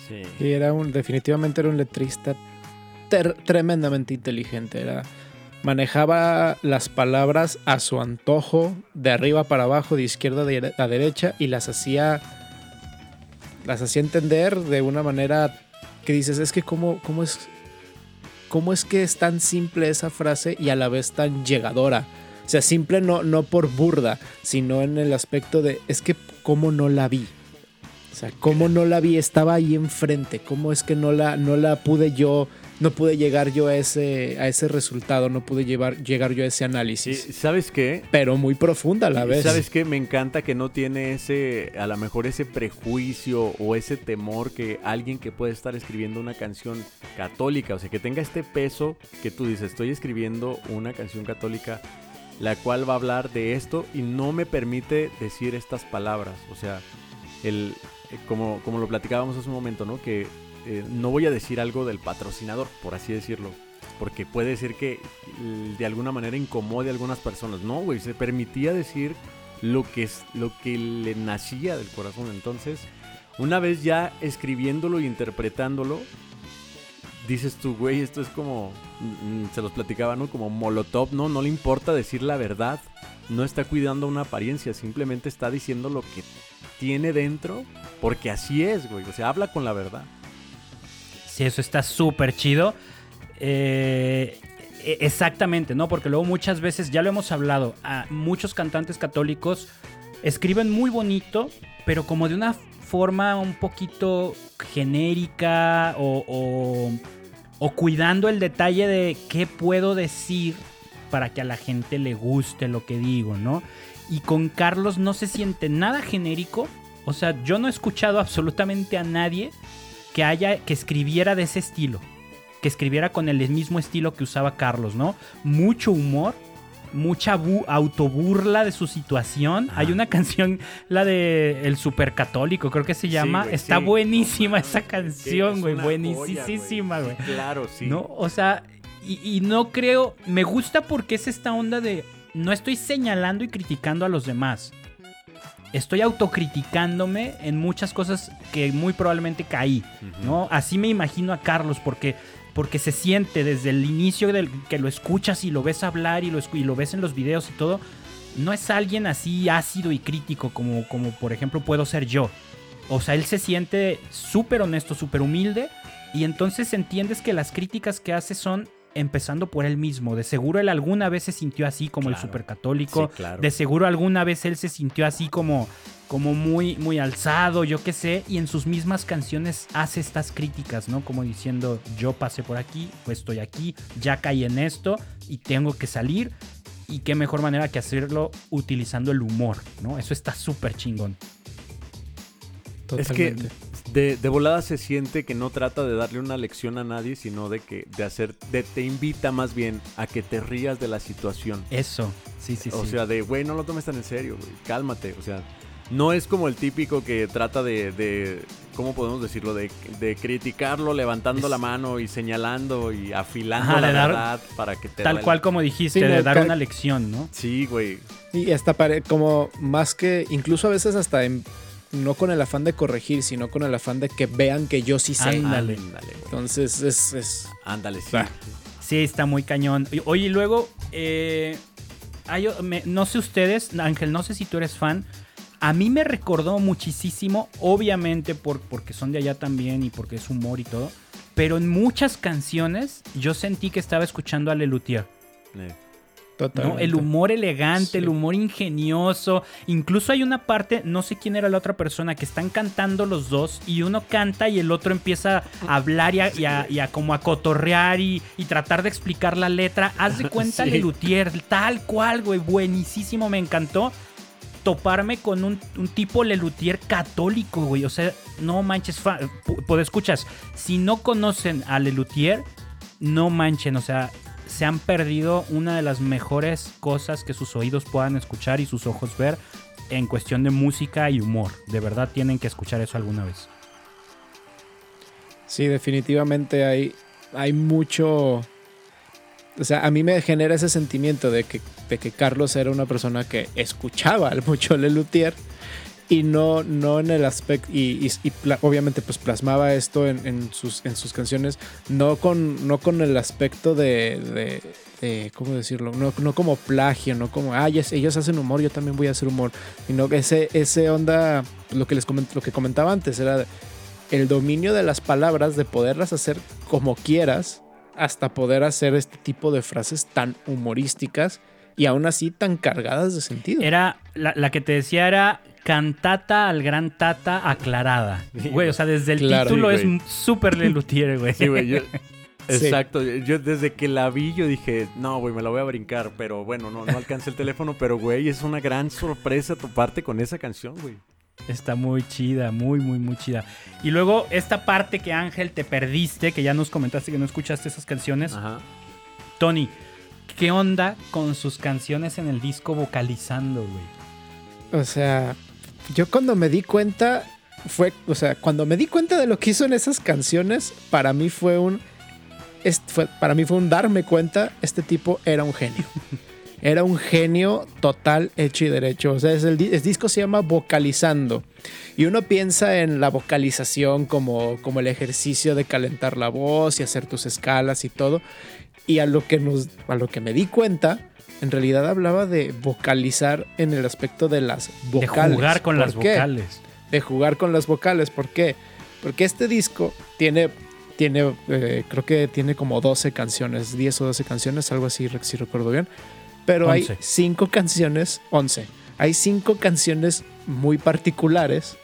Sí. Y era un, definitivamente era un letrista tremendamente inteligente. Era, manejaba las palabras a su antojo, de arriba para abajo, de izquierda a derecha, y las hacía, las hacía entender de una manera que dices, es que cómo, cómo es, cómo es que es tan simple esa frase y a la vez tan llegadora. O sea, simple no, no por burda, sino en el aspecto de, es que cómo no la vi. O sea, cómo no la vi, estaba ahí enfrente, cómo es que no la, no la pude yo, no pude llegar yo a ese, a ese resultado, no pude llevar, llegar yo a ese análisis. ¿Sabes qué? Pero muy profunda a la vez. ¿Sabes qué? Me encanta que no tiene ese, a lo mejor ese prejuicio o ese temor que alguien que puede estar escribiendo una canción católica, o sea, que tenga este peso que tú dices, estoy escribiendo una canción católica la cual va a hablar de esto y no me permite decir estas palabras. O sea, el, eh, como, como lo platicábamos hace un momento, ¿no? Que eh, no voy a decir algo del patrocinador, por así decirlo. Porque puede ser que de alguna manera incomode a algunas personas. No, güey, se permitía decir lo que, es, lo que le nacía del corazón. Entonces, una vez ya escribiéndolo y interpretándolo, dices tú, güey, esto es como, mm, se los platicaba, ¿no? Como Molotov, ¿no? No le importa decir la verdad, no está cuidando una apariencia, simplemente está diciendo lo que tiene dentro, porque así es, güey, o sea, habla con la verdad. Sí, eso está súper chido. Eh, e, exactamente, ¿no? Porque luego muchas veces, ya lo hemos hablado, a muchos cantantes católicos escriben muy bonito, pero como de una forma un poquito genérica o, o, cuidando el detalle de qué puedo decir para que a la gente le guste lo que digo, ¿no? Y con Carlos no se siente nada genérico. O sea, yo no he escuchado absolutamente a nadie que haya que escribiera de ese estilo, que escribiera con el mismo estilo que usaba Carlos, ¿no? Mucho humor, mucha autoburla de su situación. Hay una canción, la de El Supercatólico, creo que se llama. Está buenísima esa canción, güey. Buenísima, güey. claro, sí. ¿No? O sea, y, y, no creo. Me gusta porque es esta onda de. No estoy señalando y criticando a los demás. Estoy autocriticándome en muchas cosas que muy probablemente caí, ¿no? Así me imagino a Carlos, porque porque se siente desde el inicio del que lo escuchas y lo ves hablar y lo, y lo ves en los videos y todo, no es alguien así ácido y crítico como, como por ejemplo puedo ser yo. O sea, él se siente súper honesto, súper humilde, Y entonces entiendes que las críticas que hace son empezando por él mismo. De seguro él alguna vez se sintió así como el supercatólico. De seguro alguna vez él se sintió así como, como muy, muy alzado, yo qué sé. Y en sus mismas canciones hace estas críticas, ¿no? Como diciendo, yo pasé por aquí, pues estoy aquí, ya caí en esto y tengo que salir. Y qué mejor manera que hacerlo utilizando el humor, ¿no? Eso está súper chingón. Es que de, volada se siente que no trata de darle una lección a nadie, sino de que de hacer, de, te invita más bien a que te rías de la situación. Eso, sí, sí, sí. O sea, de, güey, no lo tomes tan en serio, güey, cálmate. O sea, no es como el típico que trata de, de ¿cómo podemos decirlo? De, criticarlo levantando la mano y señalando y afilando la verdad para que te Tal cual como dijiste, de dar una lección, ¿no? Sí, güey. Y hasta como más que, incluso a veces hasta en no con el afán de corregir, sino con el afán de que vean que yo sí sé. Ándale. Entonces es, Ándale, sí. Sí, está muy cañón. Oye, y luego, eh, no sé ustedes, Ángel, no sé si tú eres fan. A mí me recordó muchísimo, obviamente por, porque son de allá también y porque es humor y todo. Pero en muchas canciones yo sentí que estaba escuchando a Lelutier. El humor elegante, el humor ingenioso. Incluso hay una parte, no sé quién era la otra persona, que están cantando los dos y uno canta y el otro empieza a hablar y a, como a cotorrear y, tratar de explicar la letra. Haz de cuenta de Luthier, tal cual, güey, buenísimo, me encantó toparme con un, tipo Lelutier católico, güey. O sea, no manches, pues escuchas, si no conocen a Lelutier, no manchen, o sea, se han perdido una de las mejores cosas que sus oídos puedan escuchar y sus ojos ver en cuestión de música y humor. De verdad tienen que escuchar eso alguna vez. Sí, definitivamente hay, hay mucho... O sea, a mí me genera ese sentimiento de que, de que Carlos era una persona que escuchaba mucho Lelutier y no, no en el aspecto, y, obviamente pues plasmaba esto en, sus, en sus canciones, no con, no con el aspecto de, ¿cómo decirlo? No, no, como plagio, no como, ah, ellos hacen humor, yo también voy a hacer humor, sino ese, ese onda, lo que les lo que comentaba antes, era el dominio de las palabras, de poderlas hacer como quieras, hasta poder hacer este tipo de frases tan humorísticas y aún así tan cargadas de sentido. Era, la, la que te decía era cantata al gran tata aclarada. Güey, o sea, desde el título es súper Lelutier, güey. Sí, güey. exacto. Yo desde que la vi, yo dije, no, güey, me la voy a brincar. Pero bueno, no, no alcancé el teléfono. Pero, güey, es una gran sorpresa toparte con esa canción, güey. Está muy chida, muy, muy, muy chida. Y luego, esta parte que Ángel te perdiste, que ya nos comentaste que no escuchaste esas canciones. Ajá. Tony, ¿qué onda con sus canciones en el disco vocalizando, güey? O sea, yo cuando me di cuenta, fue, o sea, cuando me di cuenta de lo que hizo en esas canciones, para mí fue un, fue, para mí fue un darme cuenta, este tipo era un genio. Era un genio total, hecho y derecho. O sea, el, disco se llama Vocalizando. Y uno piensa en la vocalización como, como el ejercicio de calentar la voz y hacer tus escalas y todo. Y a lo que, nos, a lo que me di cuenta en realidad hablaba de vocalizar en el aspecto de las vocales. De jugar con las vocales. De jugar con las vocales. ¿Por qué? Porque este disco tiene, tiene eh, creo que tiene como 12 canciones, 10 o 12 canciones, algo así, si recuerdo bien. Pero hay 5 canciones, 11. Hay 5 canciones muy particulares.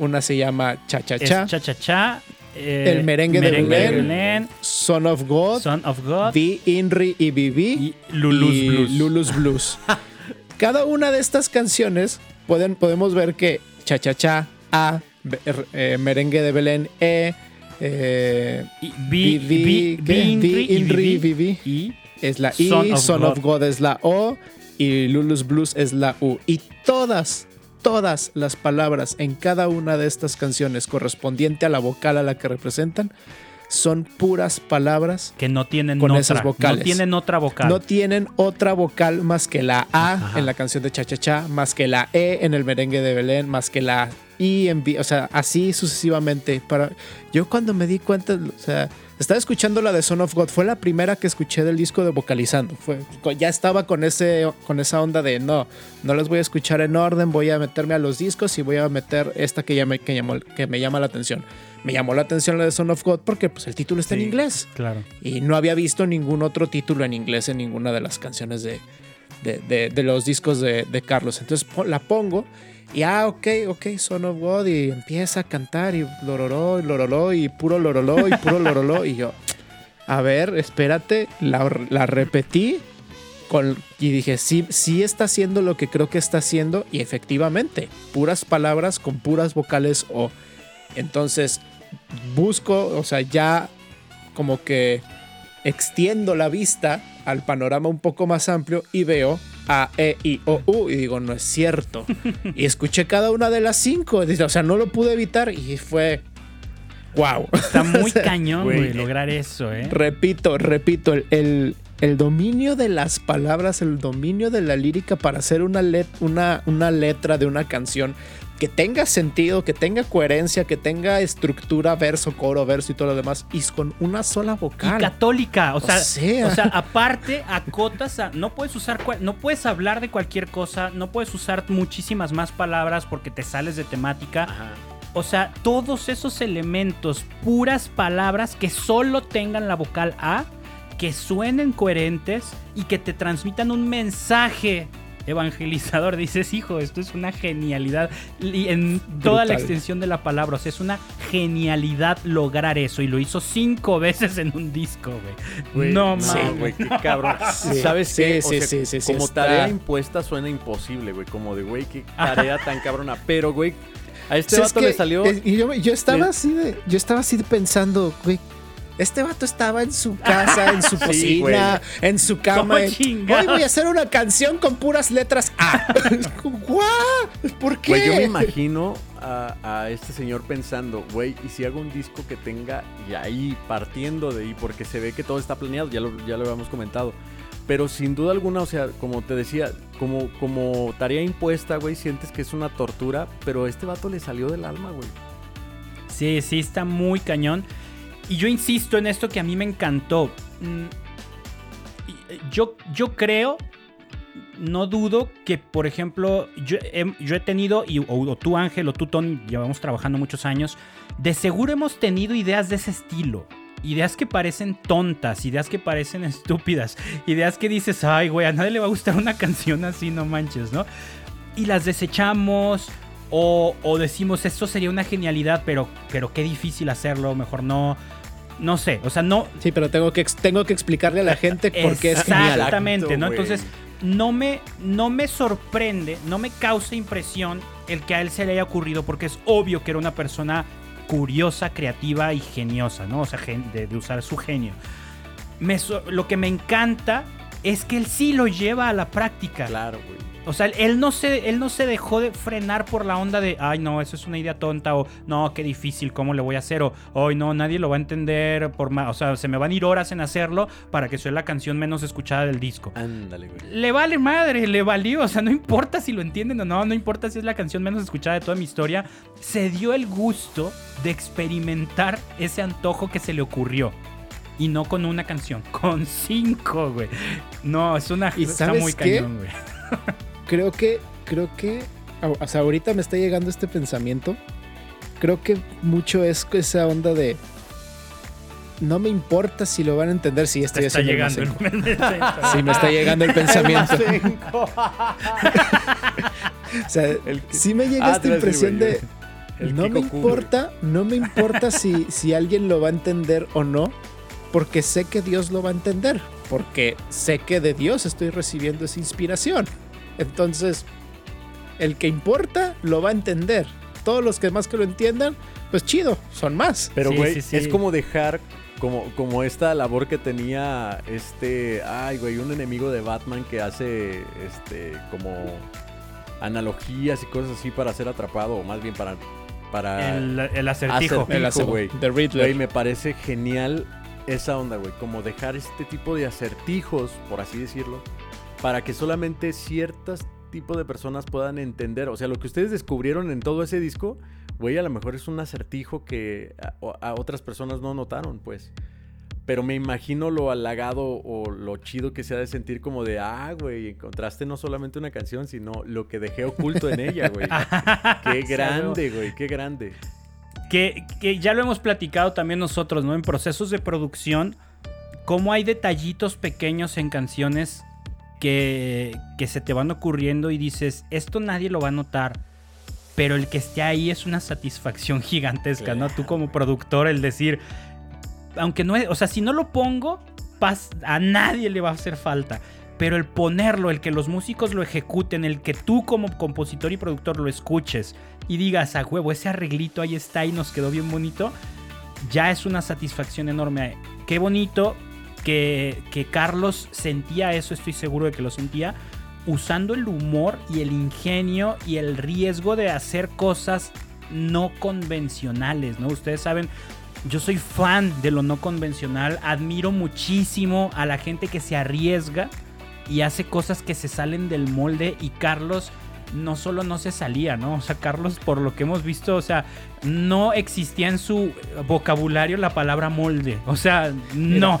Una se llama Cha Cha Cha. Cha Cha Cha. Eh, el merengue, de, Belén, Son of God, Son of God, The Inri y Vivi y Lulus Blues. Cada una de estas canciones pueden, podemos ver que Cha Cha Cha, A, eh, Merengue de Belén, E, eh, Vivi, Inri, Vivi, y es la I, Son, of, God es la O y Lulus Blues es la U. Y todas, todas las palabras en cada una de estas canciones correspondiente a la vocal a la que representan son puras palabras que no tienen con esas vocales. No tienen otra vocal. No tienen otra vocal más que la A en la canción de Cha Cha Cha, más que la E en el merengue de Belén, más que la I en o sea, así sucesivamente. Para yo cuando me di cuenta, o sea, estaba escuchando la de Son of God. Fue la primera que escuché del disco de vocalizando. Fue, ya estaba con, ese, con esa onda de no, no los voy a escuchar en orden, voy a meterme a los discos y voy a meter esta que, ya me, que, que me llama la atención. Me llamó la atención la de Son of God porque pues, el título está en inglés. Claro. Y no había visto ningún otro título en inglés en ninguna de las canciones de, de, los discos de, de Carlos. Entonces la pongo y ah, ok, ok, Son of God. Y empieza a cantar y loroló, y loroló, y puro loroló, y puro loroló. y yo, a ver, espérate, la, repetí. Con, y dije, sí, sí está haciendo lo que creo que está haciendo. Y efectivamente, puras palabras con puras vocales o. Entonces, busco, o sea, ya como que extiendo la vista al panorama un poco más amplio y veo a, E, I, O, U. Y digo, no es cierto. y escuché cada una de las cinco. O sea, no lo pude evitar y fue. ¡Wow! Está muy cañón, güey, lograr eso, ¿eh? Repito, repito, el, el, dominio de las palabras, el dominio de la lírica para hacer una, una, una letra de una canción que tenga sentido, que tenga coherencia, que tenga estructura, verso, coro, verso y todo lo demás, y con una sola vocal. Y católica, o sea, o sea, aparte acotas, a, no puedes usar, no puedes hablar de cualquier cosa, no puedes usar muchísimas más palabras porque te sales de temática. O sea, todos esos elementos, puras palabras que solo tengan la vocal A, que suenen coherentes y que te transmitan un mensaje evangelizador, dices, hijo, esto es una genialidad. Y en toda la extensión de la palabra, o sea, es una genialidad lograr eso. Y lo hizo cinco veces en un disco, güey. No mames. güey, qué cabrón. ¿Sabes qué? como tarea impuesta suena imposible, güey. Como de, güey, qué tarea tan cabrona. Pero, güey, a este vato le salió. y yo, estaba así de. Yo estaba así pensando, güey, este vato estaba en su casa, en su cocina, en su cama. Hoy voy a hacer una canción con puras letras A. ¿Por qué? Güey, yo me imagino a, este señor pensando, güey, ¿y si hago un disco que tenga y ahí partiendo de ahí? Porque se ve que todo está planeado, ya lo, ya lo habíamos comentado. Pero sin duda alguna, o sea, como te decía, como, como tarea impuesta, güey, sientes que es una tortura, pero a este vato le salió del alma, güey. Sí, sí, está muy cañón. Y yo insisto en esto que a mí me encantó. Mm, yo, yo creo, no dudo que, por ejemplo, yo he, tenido, y, o, tú Ángel o tú Tony, llevamos trabajando muchos años, de seguro hemos tenido ideas de ese estilo. Ideas que parecen tontas, ideas que parecen estúpidas, ideas que dices, ay, güey, a nadie le va a gustar una canción así, no manches, ¿no? Y las desechamos, o, decimos, esto sería una genialidad, pero, pero qué difícil hacerlo, mejor no. No sé, o sea, no. Sí, pero tengo que, tengo que explicarle a la gente por qué es genial. Exactamente, ¿no? Entonces, no me, no me sorprende, no me causa impresión el que a él se le haya ocurrido, porque es obvio que era una persona curiosa, creativa y geniosa, ¿no? O sea, de, de usar su genio. Me, lo que me encanta es que él sí lo lleva a la práctica. Claro, güey. O sea, él no, se, él no se dejó de frenar por la onda de, ay, no, eso es una idea tonta, o no, qué difícil, ¿cómo le voy a hacer? O, ay, no, nadie lo va a entender, por más, o sea, se me van a ir horas en hacerlo para que sea la canción menos escuchada del disco. Ándale, güey. Le vale madre, le valió, o sea, no importa si lo entienden o no, no importa si es la canción menos escuchada de toda mi historia, se dio el gusto de experimentar ese antojo que se le ocurrió. Y no con una canción, con cinco, güey. No, es una... ¿Y está muy cañón, güey. creo que, creo que, o sea, ahorita me está llegando este pensamiento. Creo que mucho es esa onda de, no me importa si lo van a entender si estoy está llegando el Sí, me está llegando el pensamiento. o sea, sí me llega ah, esta impresión de no me importa, no me importa si, si alguien lo va a entender o no, porque sé que Dios lo va a entender, porque sé que de Dios estoy recibiendo esa inspiración. Entonces, el que importa lo va a entender. Todos los que más que lo entiendan, pues chido, son más. Pero, güey, es como dejar como, como esta labor que tenía este, ay, güey, un enemigo de Batman que hace, este, como analogías y cosas así para ser atrapado, o más bien para... para el, el acertijo. el güey. De Riddler. me parece genial esa onda, güey, como dejar este tipo de acertijos, por así decirlo, para que solamente ciertos tipos de personas puedan entender. O sea, lo que ustedes descubrieron en todo ese disco, güey, a lo mejor es un acertijo que a, otras personas no notaron, pues. pero me imagino lo halagado o lo chido que se ha de sentir como de, ah, güey, encontraste no solamente una canción, sino lo que dejé oculto en ella, güey. qué grande, güey, qué grande. Que, que ya lo hemos platicado también nosotros, ¿no? En procesos de producción, cómo hay detallitos pequeños en canciones que, que se te van ocurriendo y dices, esto nadie lo va a notar pero el que esté ahí es una satisfacción gigantesca, ¿no? Tú como productor, el decir, aunque no es, o sea, si no lo pongo, a nadie le va a hacer falta. Pero el ponerlo, el que los músicos lo ejecuten, el que tú como compositor y productor lo escuches y digas, a huevo, ese arreglito ahí está y nos quedó bien bonito, ya es una satisfacción enorme. Qué bonito que, Carlos sentía eso, estoy seguro de que lo sentía, usando el humor y el ingenio y el riesgo de hacer cosas no convencionales, ¿no? Ustedes saben, yo soy fan de lo no convencional, admiro muchísimo a la gente que se arriesga y hace cosas que se salen del molde y Carlos no solo no se salía, ¿no? O sea, Carlos, por lo que hemos visto, o sea, no existía en su vocabulario la palabra molde. O sea, no.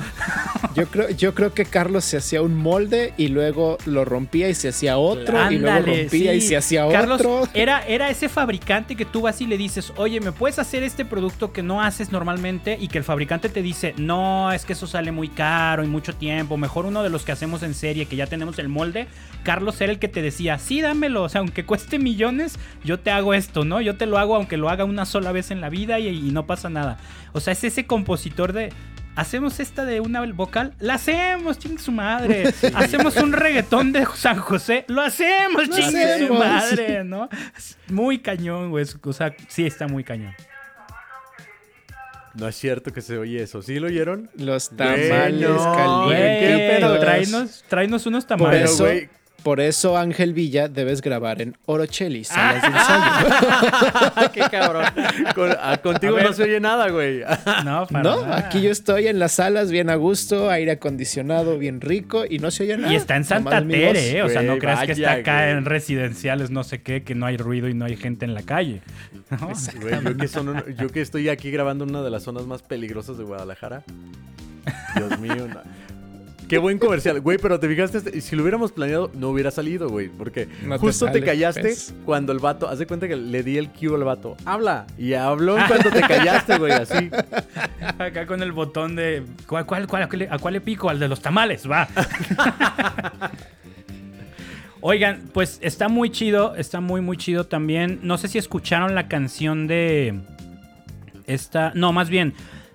yo, creo, yo creo que Carlos se hacía un molde y luego lo rompía y se hacía otro. y luego rompía y se hacía Carlos otro. Era, era ese fabricante que tú vas y le dices, oye, ¿me puedes hacer este producto que no haces normalmente? Y que el fabricante te dice, no, es que eso sale muy caro y mucho tiempo. Mejor uno de los que hacemos en serie, que ya tenemos el molde. Carlos era el que te decía, sí, dámelo. O sea, aunque cueste millones, yo te hago esto, ¿no? Yo te lo hago aunque lo haga una sola vez en la vida y, no pasa nada. O sea, es ese compositor de hacemos esta de una vocal, la hacemos, ching su madre. Hacemos un reggaetón de San José, lo hacemos, ching su madre, ¿no? Muy cañón, güey. O sea, sí está muy cañón. No es cierto que se oye eso. ¿Sí lo oyeron? Los tamales calientes. pero tráenos, unos tamales. güey, por eso, Ángel Villa, debes grabar en Orochelis, salas de ensayo. ¡Qué cabrón! Ah, contigo no se oye nada, güey. no, para No, aquí yo estoy en las salas bien a gusto, aire acondicionado bien rico y no se oye nada. Y está en Santa Tere, ¿eh? O sea, no creas que está acá en residenciales, no sé qué, que no hay ruido y no hay gente en la calle. yo, que yo que estoy aquí grabando en una de las zonas más peligrosas de Guadalajara. Dios mío, no. Qué buen comercial, güey, pero te fijaste, si lo hubiéramos planeado, no hubiera salido, güey, porque justo te, callaste pues. cuando el vato, haz de cuenta que le di el cue al vato, habla, y habló en cuanto te callaste, güey, así. Acá con el botón de, ¿cuál, cuál, cuál, a cuál le pico? Al de los tamales, va. Oigan, pues está muy chido, está muy, muy chido también. No sé si escucharon la canción de esta, no, más bien,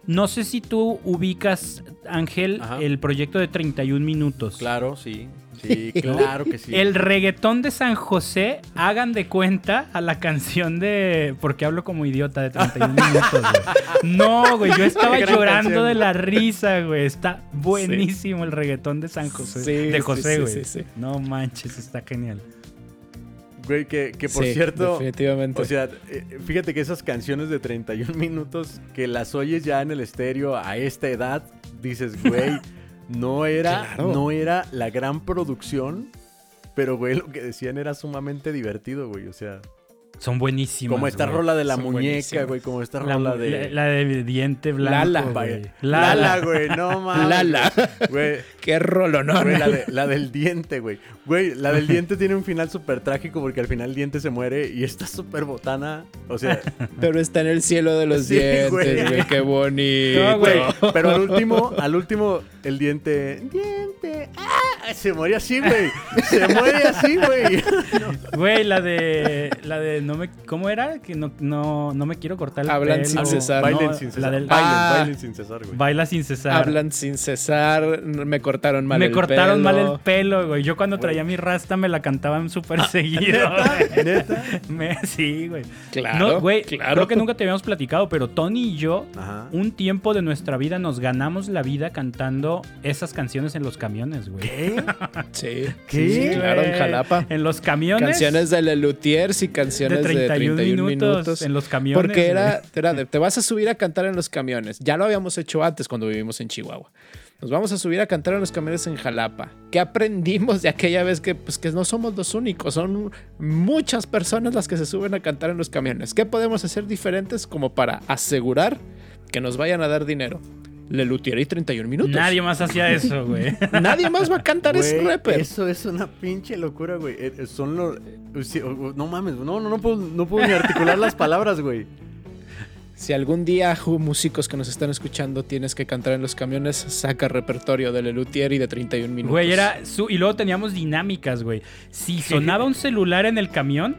no sé si tú ubicas, Ángel, el proyecto de 31 minutos. Claro, sí. Sí, claro que sí. El reggaetón de San José, hagan de cuenta a la canción de. Porque hablo como idiota de 31 minutos, güey. No, güey, yo estaba llorando de la risa, güey. Está buenísimo el reggaetón de San José. Sí, de José, güey. No manches, está genial. Güey, que, por cierto. Definitivamente. O sea, eh, fíjate que esas canciones de 31 minutos que las oyes ya en el estéreo a esta edad, dices, güey, no era, no era la gran producción, pero güey, lo que decían era sumamente divertido, güey. O sea. Son buenísimas. Como esta rola de la muñeca, güey. Como esta rola de. La, de diente blanco. Lala, güey. Lala, güey. No mames. Lala. Güey. Qué rolo, ¿no? Güey, la, del diente, güey. Güey, la del diente tiene un final súper trágico porque al final el diente se muere y está súper botana. O sea. Pero está en el cielo de los dientes, güey. Qué bonito. No, güey. Pero al último, al último, el diente. Diente. ¡Ah! Se muere así, güey. Se muere así, güey. Güey, la de. La de no me, ¿cómo era? Que no, no, no me quiero cortar el Hablan sin cesar. Bailen sin cesar. bailen, ah. bailen, sin cesar, güey. Baila sin cesar. Hablan sin cesar. Me cortaron mal el pelo. Me cortaron mal el pelo, güey. Yo cuando traía mi rasta me la cantaban súper ah, seguido. ¿Neta? sí, güey. Claro, güey, claro. Creo que nunca te habíamos platicado, pero Tony y yo, un tiempo de nuestra vida nos ganamos la vida cantando esas canciones en los camiones, güey. ¿Qué? sí. ¿Qué? Sí, claro, en Jalapa. En los camiones. Canciones de Lelutiers y canciones de 31, minutos, En los camiones. Porque era, era te vas a subir a cantar en los camiones. Ya lo habíamos hecho antes cuando vivimos en Chihuahua. Nos vamos a subir a cantar en los camiones en Jalapa. ¿Qué aprendimos de aquella vez que, pues, que no somos los únicos? Son muchas personas las que se suben a cantar en los camiones. ¿Qué podemos hacer diferentes como para asegurar que nos vayan a dar dinero? Lelutier y 31 minutos. Nadie más hacía eso, güey. Nadie más va a cantar ese rapper. Eso es una pinche locura, güey. Eh, eh, Son los. eh, No mames, no, no, no puedo, no puedo ni articular las palabras, güey. Si algún día, ju, músicos que nos están escuchando, tienes que cantar en los camiones, saca repertorio de Lelutier y de 31 minutos. Güey, era su... Y luego teníamos dinámicas, güey. Si sonaba un celular en el camión,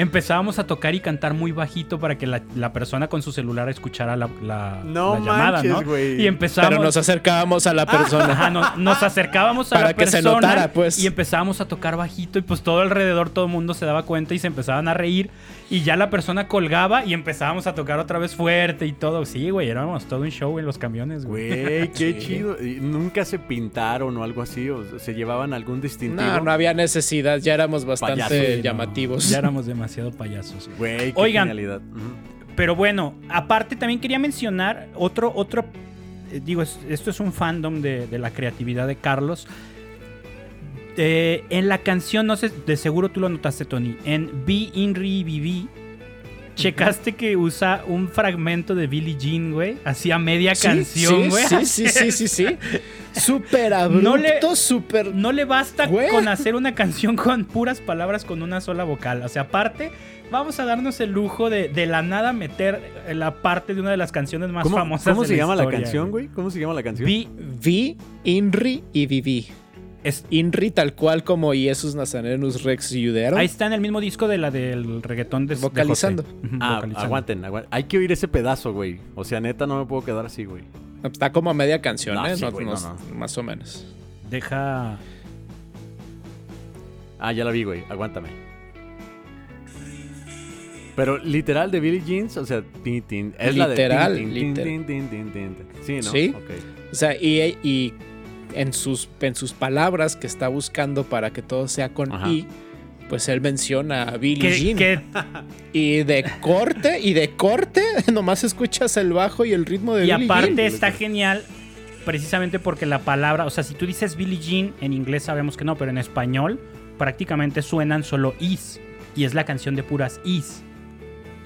empezábamos a tocar y cantar muy bajito para que la, la persona con su celular escuchara la, la- No la llamada, manches, ¿no? güey. Y empezamos... Pero nos acercábamos a la persona. Ajá, no- nos acercábamos a Para la que se persona notara, pues. y empezábamos a tocar bajito y pues todo alrededor todo el mundo se daba cuenta y se empezaban a reír y ya la persona colgaba y empezábamos a tocar otra vez fuerte y todo. Sí, güey, éramos todo un show en los camiones, güey. Güey, qué Sí. chido. ¿Y ¿Nunca se pintaron o algo así? ¿O se llevaban algún distintivo? No, no había necesidad, ya éramos bastante Payasos, No, llamativos. ya éramos demasiado payasos. Güey, qué Oigan. genialidad. Pero bueno, aparte también quería mencionar otro, otro, eh, digo, es- esto es un fandom de, de la creatividad de Carlos. Eh, en la canción, no sé, de seguro tú lo notaste, Tony, en Be Inri BB, checaste que usa un fragmento de Billie Jean, güey, hacía media Sí, canción, sí, güey. Sí, sí, sí, sí, sí. Súper abrupto, No le- súper... No le basta Güey. con hacer una canción con puras palabras con una sola vocal. O sea, aparte, vamos a darnos el lujo de, de la nada meter la parte de una de las canciones más ¿Cómo, famosas cómo de se llama la canción, güey? ¿Cómo se llama la canción? Vi Vi, Inri y Vivi. Es- Inri tal cual como Iesus Nazarenus Rex Judero. ahí está en el mismo disco de la del reggaetón de de Vocalizando. José. Ah, vocalizando. aguanten, aguanten. Hay que oír ese pedazo, güey. O sea, neta, no me puedo quedar así, güey. Está como a media canción, No, ¿eh? sí, No- güey, no- no, no. Más o menos. Deja. Ah, ya la vi, güey. Aguántame. Pero literal de Billie Jeans, o sea, tin, tin, es la de Literal, tin, tin, literal. tin, tin, tin, tin, tin. Sí, ¿no? Sí. Ok. O sea, y, y en, sus, en sus palabras que está buscando para que todo sea con Ajá. I, pues él menciona a Billie Jean. Y de corte, y de corte, nomás escuchas el bajo y el ritmo de y Billie aparte Jean. está genial precisamente porque la palabra, o sea, si tú dices Billie Jean, en inglés sabemos que no, pero en español prácticamente suenan solo is. Y es la canción de puras is.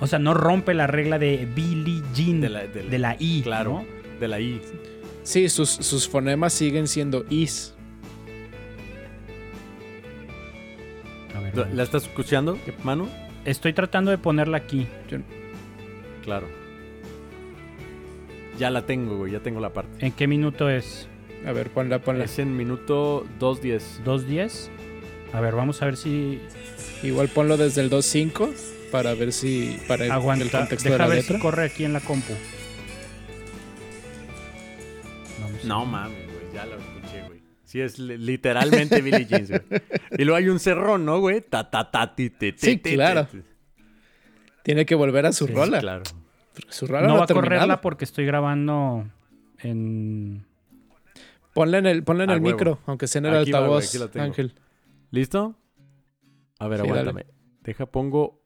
O sea, no rompe la regla de Billie Jean De de la- la, de la- I. Claro. ¿no? De la I. Sí, sus, sus fonemas siguen siendo is. A ver, ¿La estás escuchando, Manu? Estoy tratando de ponerla aquí. Claro. Ya la tengo, güey. Ya tengo la parte. ¿En qué minuto es? A ver, ponla, ponla. Es en minuto 2.10. ¿2.10? A ver, vamos a ver si Igual ponlo desde el 2.5 para ver si. Para el, aguanta. el contexto de Deja la ver letra. si corre aquí en la compu. No mames, güey. Ya la escuché, güey. Sí, es li- literalmente Billie Jeans, güey. Y luego hay un cerrón, ¿no, güey? Ta, ta, ta, ti, ti, ti, Sí, ti, claro. ti, ti. Tiene que volver a su Sí, rola. claro. Su rola No no, va a correrla porque estoy grabando en... Ponla en el, ponla en A el huevo. micro, aunque sea en el Aquí va, güey, altavoz. Ángel. ¿Listo? A ver, Sí, aguántame. Deja, pongo.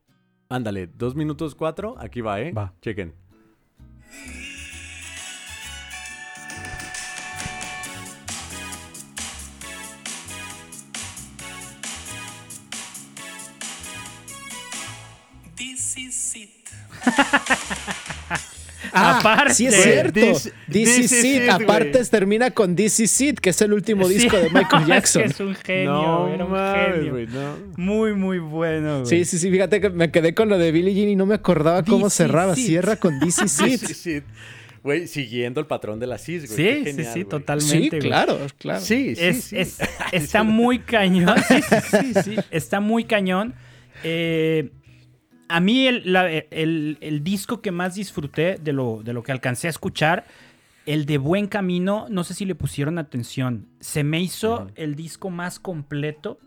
Ándale, dos minutos cuatro. Aquí va, ¿eh? Va. Chequen. Ah, Aparte. sí es cierto. This- This, this is is it. it, Aparte termina con This is it, que es el último Sí. disco de Michael Es Jackson. que es un genio, no era un mames, genio. güey, no. Muy, muy bueno, güey. Sí, sí, sí. Fíjate que me quedé con lo de Billie Jean y no me acordaba cómo This cerraba. it. Cierra con This is Sí, it. sí, sí. Güey, siguiendo el patrón de la CIS, güey. Sí, Qué sí, genial, sí, totalmente. Sí, claro, claro. Sí, sí, Es, sí. es- está muy cañón. Sí, sí, sí, sí. Está muy cañón. Eh, a mí el, la- el- el disco que más disfruté de lo, de lo que alcancé a escuchar, el de Buen Camino, no sé si le pusieron atención. Se me hizo el disco más completo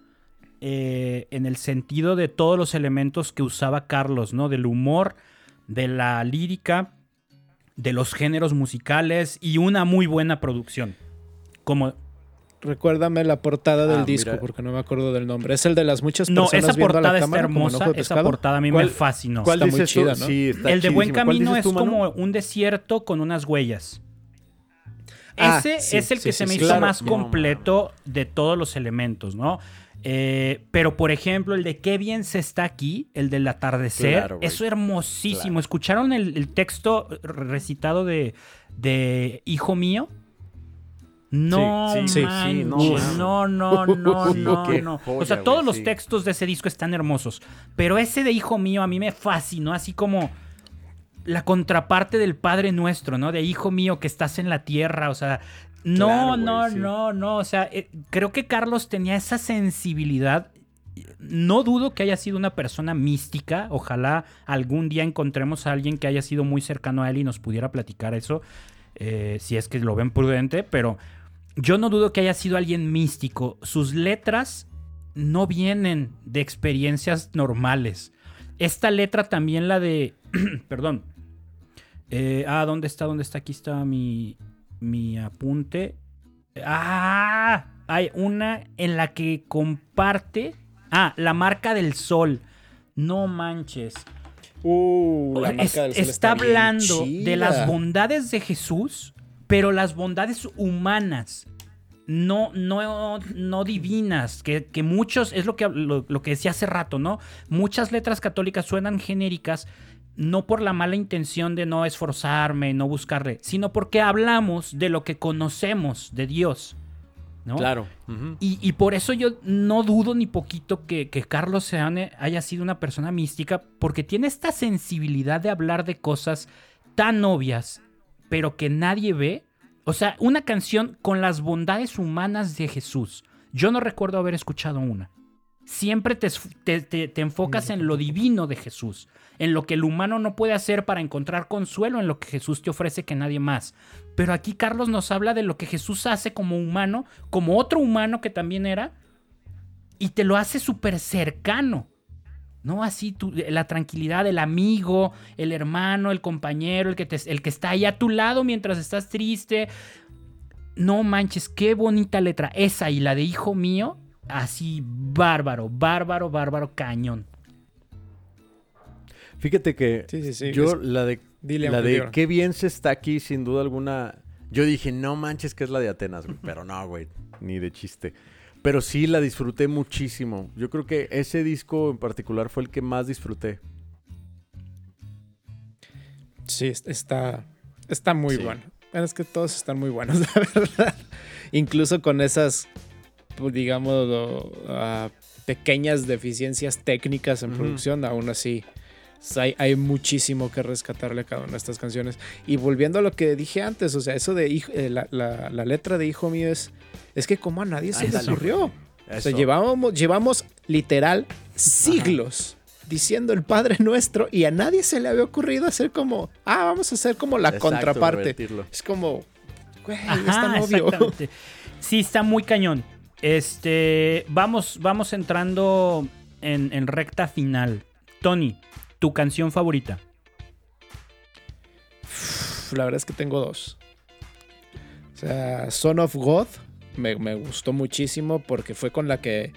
eh, en el sentido de todos los elementos que usaba Carlos, ¿no? Del humor, de la lírica, de los géneros musicales y una muy buena producción. Como Recuérdame la portada del Ah, disco mira. porque no me acuerdo del nombre. Es el de las muchas No, personas esa viendo a portada la está cámara hermosa. Esa portada a mí ¿Cuál- me fascinó. ¿Cuál Está muy dices tú? chida, ¿no? Sí, está el de Buen chidísimo. ¿Cuál Camino es tú, como un desierto con unas huellas. Ah, Ese sí, es el sí, que sí, se me sí, hizo claro. más No, completo de todos los elementos, ¿no? Eh, pero, por ejemplo, el de qué bien se está aquí, el del atardecer, Claro, eso hermosísimo. Claro. ¿Escucharon el, el texto recitado de, de Hijo mío? No, Sí, sí, sí, manches, no, no, no, no, no, qué no. joya, o sea, todos los textos de ese disco están hermosos. Pero ese de Hijo mío a mí me fascinó, así como la contraparte del Padre Nuestro, ¿no? De Hijo mío que estás en la tierra, o sea, no, Claro, no, no, no, o sea, eh, creo que Carlos tenía esa sensibilidad. No dudo que haya sido una persona mística, ojalá algún día encontremos a alguien que haya sido muy cercano a él y nos pudiera platicar eso, eh, si es que lo ven prudente, pero yo no dudo que haya sido alguien místico. Sus letras no vienen de experiencias normales. Esta letra también la de... perdón. Eh, ah, ¿dónde está? ¿Dónde está? Aquí está mi, mi apunte. Ah, hay una en la que comparte... Ah, la marca del sol. No manches. Uh, la Es- marca del sol está hablando de las bondades de Jesús, pero las bondades humanas. No, no, no divinas, que, que muchos, es lo que, lo, lo que decía hace rato, ¿no? Muchas letras católicas suenan genéricas, no por la mala intención de no esforzarme, no buscarle, sino porque hablamos de lo que conocemos de Dios, ¿no? Claro. Y, y por eso yo no dudo ni poquito que, que Carlos Seane haya sido una persona mística, porque tiene esta sensibilidad de hablar de cosas tan obvias, pero que nadie ve. O sea, una canción con las bondades humanas de Jesús. Yo no recuerdo haber escuchado una. Siempre te, te- te enfocas en lo divino de Jesús, en lo que el humano no puede hacer para encontrar consuelo en lo que Jesús te ofrece que nadie más. Pero aquí Carlos nos habla de lo que Jesús hace como humano, como otro humano que también era, y te lo hace súper cercano. ¿No? Así tú- la tranquilidad del amigo, el hermano, el compañero, el que, te- el que está ahí a tu lado mientras estás triste. No manches, qué bonita letra. Esa y la de hijo mío, así bárbaro, bárbaro, bárbaro, cañón. Fíjate que Sí, sí, sí. yo Es- la de Dile, la de qué bien se está aquí, sin duda alguna. Yo dije, no manches que es la de Atenas, güey. Pero no, güey, ni de chiste. Pero sí la disfruté muchísimo. Yo creo que ese disco en particular fue el que más disfruté. Sí, es- está, está muy Sí. bueno. Es que todos están muy buenos, la verdad. Incluso con esas, pues, digamos, ah, pequeñas deficiencias técnicas en producción, aún así hay, hay muchísimo que rescatarle a cada una de estas canciones. Y volviendo a lo que dije antes, o sea, eso de hijo- eh, la, la- la letra de Hijo Mío es, es que como a nadie se le ocurrió. O sea, llevamos literal siglos diciendo el Padre Nuestro y a nadie se le había ocurrido hacer como, ah, vamos a hacer como la Exacto, contraparte. revertirlo. Es como, güey, es Ajá, tan obvio. exactamente. Sí, está muy cañón. Este, vamos, vamos entrando en, en recta final. Tony, tu canción favorita. La verdad es que tengo dos. O sea, Son of God me, me gustó muchísimo porque fue con la que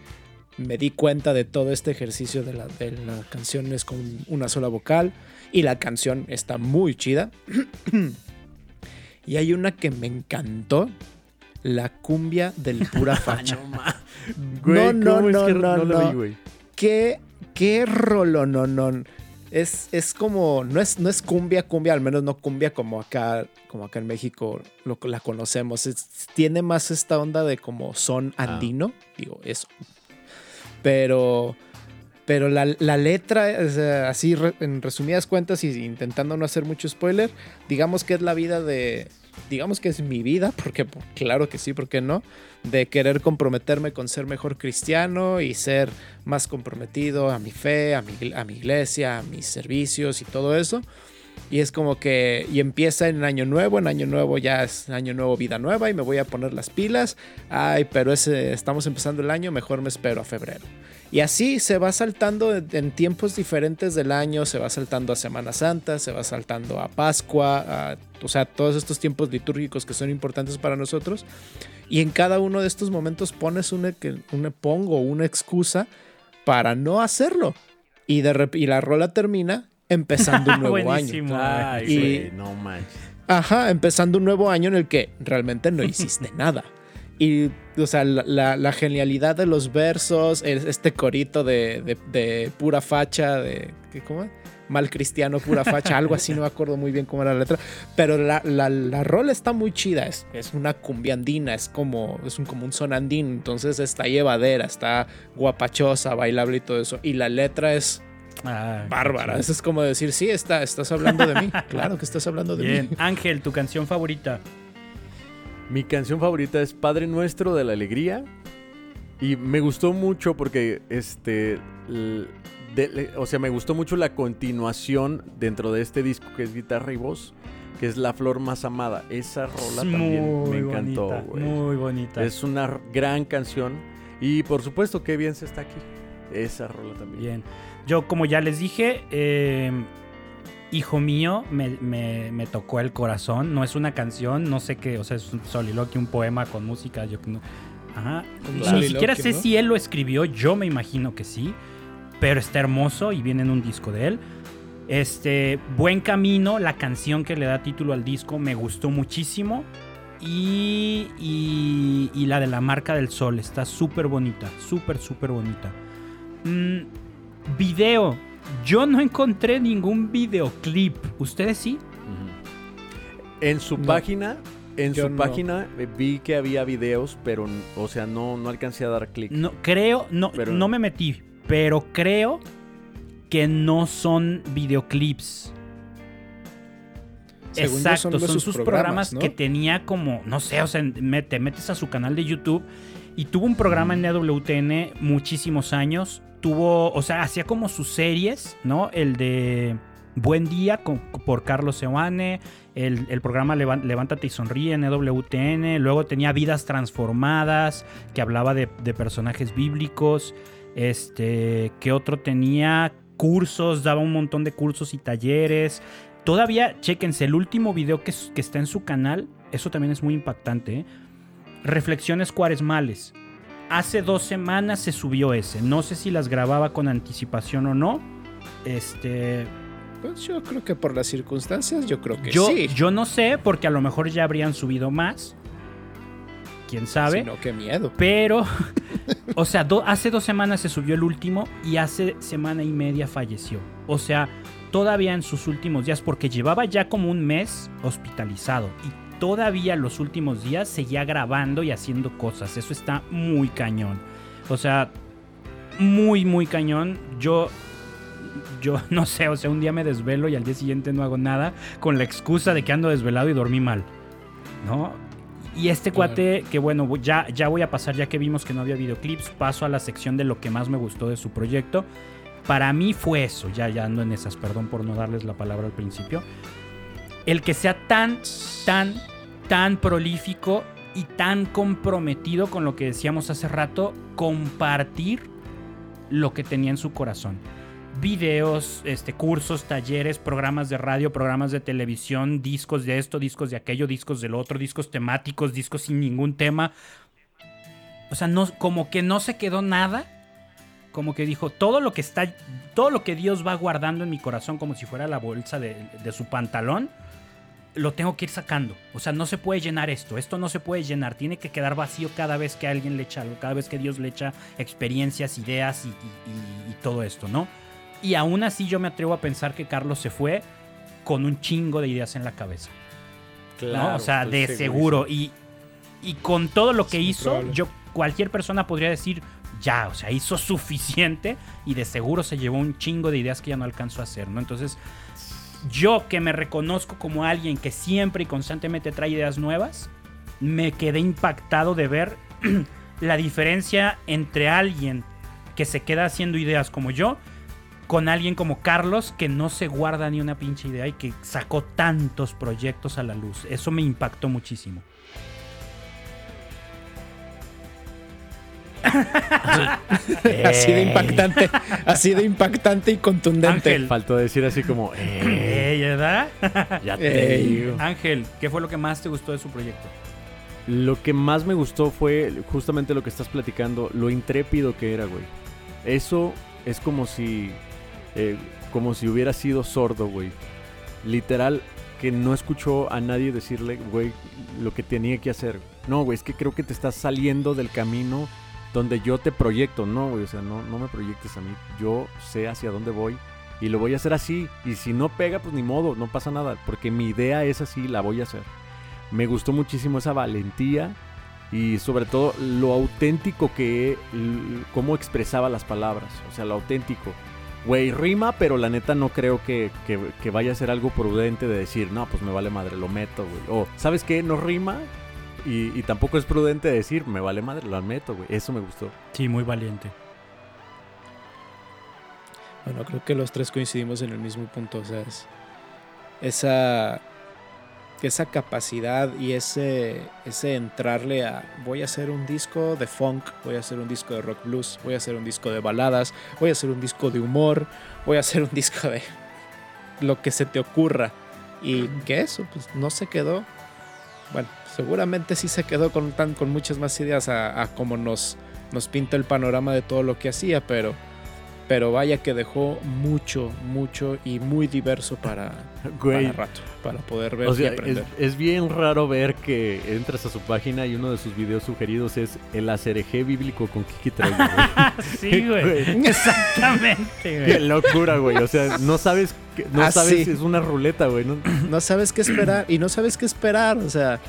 me di cuenta de todo este ejercicio de la, de la canción es con una sola vocal y la canción está muy chida. y hay una que me encantó, la cumbia del pura facha. No, no, ¿cómo es no, que no, lo no. vi, güey? Es, es como, no es, no es cumbia, cumbia, al menos no cumbia como acá, como acá en México lo, la conocemos. Es- tiene más esta onda de como son Ah. andino, digo, eso. Pero, pero la, la letra, o sea, así re- en resumidas cuentas y intentando no hacer mucho spoiler, digamos que es la vida de, digamos que es mi vida, porque claro que sí, ¿por qué no? De querer comprometerme con ser mejor cristiano y ser más comprometido a mi fe, a mi, a mi iglesia, a mis servicios y todo eso. Y es como que, y empieza en año nuevo, en año nuevo ya es año nuevo, vida nueva y me voy a poner las pilas. Ay, pero ese, estamos empezando el año, mejor me espero a febrero. Y así se va saltando en tiempos diferentes del año, se va saltando a Semana Santa, se va saltando a Pascua, a- o sea, todos estos tiempos litúrgicos que son importantes para nosotros. Y en cada uno de estos momentos pones una, que- una pongo una excusa para no hacerlo. Y, de y la rola termina empezando un nuevo año. Ay, Y- güey, no manches. Ajá, empezando un nuevo año en el que realmente no hiciste nada. Y, o sea, la, la- genialidad de los versos, este corito de, de- de pura facha, de. ¿qué, ¿Cómo? Mal cristiano, pura facha, algo así, no me acuerdo muy bien cómo era la letra. Pero la, la, la rola está muy chida, es, es una cumbiandina, es como, es un, como un sonandín, entonces está llevadera, está guapachosa, bailable y todo eso. Y la letra es Ah, bárbara, eso es como decir, sí, está, estás hablando de mí, claro que estás hablando de Bien. mí. Ángel, tu canción favorita. Mi canción favorita es Padre Nuestro de la Alegría. Y me gustó mucho porque, este, de- o sea, me gustó mucho la continuación dentro de este disco que es guitarra y voz, que es La Flor Más Amada. Esa rola también me encantó, bonita. Muy bonita. Es una gran canción. Y por supuesto, qué bien se está aquí. Esa rola también. Bien. Yo, como ya les dije, eh, hijo mío, me, me- me tocó el corazón. No es una canción, no sé qué, o sea, es un soliloquio, un poema con música. Yo no. Ajá. Ni siquiera sé ¿no? si él lo escribió, yo me imagino que sí. Pero está hermoso y viene en un disco de él. Este, Buen Camino, la canción que le da título al disco, me gustó muchísimo. Y, y, y la de la marca del sol, está súper bonita, súper, súper bonita. Mm, video, yo no encontré ningún videoclip. ¿Ustedes sí? En su No. página, en Yo su no. página eh, vi que había videos, pero, o sea, no, no alcancé a dar clic. No, creo, no, Pero- no me metí, pero creo que no son videoclips. Según Exacto, son, sus programas, ¿no? que tenía como, no sé, o sea, te metes a su canal de YouTube y tuvo un programa en EWTN muchísimos años. Tuvo, o sea, hacía como sus series, ¿no? El de Buen Día con- por Carlos Seoane, el, el programa Levántate y Sonríe en EWTN, luego tenía Vidas Transformadas, que hablaba de, personajes bíblicos, este, que otro tenía cursos, daba un montón de cursos y talleres. Todavía, chéquense, el último video que, que está en su canal, eso también es muy impactante, ¿eh? Reflexiones cuaresmales. Hace dos semanas se subió ese. No sé si las grababa con anticipación o no. Este. Pues yo creo que por las circunstancias, yo creo que Yo, sí. yo no sé, porque a lo mejor ya habrían subido más. Quién sabe. Si no, qué miedo. Pero, o sea, do- hace dos semanas se subió el último y hace semana y media falleció. O sea, todavía en sus últimos días, porque llevaba ya como un mes hospitalizado y todavía los últimos días seguía grabando y haciendo cosas. Eso está muy cañón. O sea, muy, muy cañón. Yo, yo no sé, o sea, un día me desvelo y al día siguiente no hago nada con la excusa de que ando desvelado y dormí mal. ¿No? Y este cuate, que bueno, ya, ya voy a pasar, ya que vimos que no había videoclips, paso a la sección de lo que más me gustó de su proyecto. Para mí fue eso, ya, ya ando en esas, perdón por no darles la palabra al principio. El que sea tan, tan, tan prolífico y tan comprometido con lo que decíamos hace rato, compartir lo que tenía en su corazón. Videos, este, cursos, talleres, programas de radio, programas de televisión, discos de esto, discos de aquello, discos del otro, discos temáticos, discos sin ningún tema. O sea, no, como que no se quedó nada. Como que dijo, todo lo que está, todo lo que Dios va guardando en mi corazón como si fuera la bolsa de, de su pantalón, lo tengo que ir sacando. O sea, no se puede llenar esto. Esto no se puede llenar. Tiene que quedar vacío cada vez que alguien le echa algo, cada vez que Dios le echa experiencias, ideas y, y- y- y todo esto, ¿no? Y aún así yo me atrevo a pensar que Carlos se fue con un chingo de ideas en la cabeza. ¿no? O sea, de seguro. Y, y con todo lo que hizo, probable. yo cualquier persona podría decir, ya, o sea, hizo suficiente y de seguro se llevó un chingo de ideas que ya no alcanzó a hacer, ¿no? Entonces, yo que me reconozco como alguien que siempre y constantemente trae ideas nuevas, me quedé impactado de ver la diferencia entre alguien que se queda haciendo ideas como yo con alguien como Carlos que no se guarda ni una pinche idea y que sacó tantos proyectos a la luz. Eso me impactó muchísimo. Así de impactante, así de impactante y contundente. Ángel. Faltó decir así como, eh, ¿verdad? ya te digo. Ángel, ¿qué fue lo que más te gustó de su proyecto? Lo que más me gustó fue justamente lo que estás platicando, lo intrépido que era, güey. Eso es como si, eh, como si hubiera sido sordo, güey. Literal, que no escuchó a nadie decirle, güey, lo que tenía que hacer. No, güey, es que creo que te estás saliendo del camino donde yo te proyecto. No, güey, o sea, no, no me proyectes a mí. Yo sé hacia dónde voy y lo voy a hacer así. Y si no pega, pues ni modo, no pasa nada, porque mi idea es así, la voy a hacer. Me gustó muchísimo esa valentía y sobre todo lo auténtico que, cómo expresaba las palabras, o sea, lo auténtico. Güey, rima, pero la neta no creo que, que- que vaya a ser algo prudente de decir, no, pues me vale madre, lo meto, güey. O, ¿sabes qué? No rima y, y tampoco es prudente decir, me vale madre, lo meto, güey. Eso me gustó. Sí, muy valiente. Bueno, creo que los tres coincidimos en el mismo punto. O sea, es esa, esa capacidad y ese, ese entrarle a voy a hacer un disco de funk, voy a hacer un disco de rock blues, voy a hacer un disco de baladas, voy a hacer un disco de humor, voy a hacer un disco de lo que se te ocurra. Y que eso, pues no se quedó. Bueno, seguramente sí se quedó con, tan, con muchas más ideas a, a como nos, nos pinta el panorama de todo lo que hacía, pero pero vaya que dejó mucho, mucho y muy diverso para, Güey, para rato, para poder ver O y sea, es, aprender. es bien raro ver que entras a su página y uno de sus videos sugeridos es el acereje bíblico con Kiki güey. sí, güey. Exactamente, Qué güey. locura, güey. O sea, no sabes, que- no Ah, sabes, sí. es una ruleta, güey. ¿no? No sabes qué esperar y no sabes qué esperar, o sea,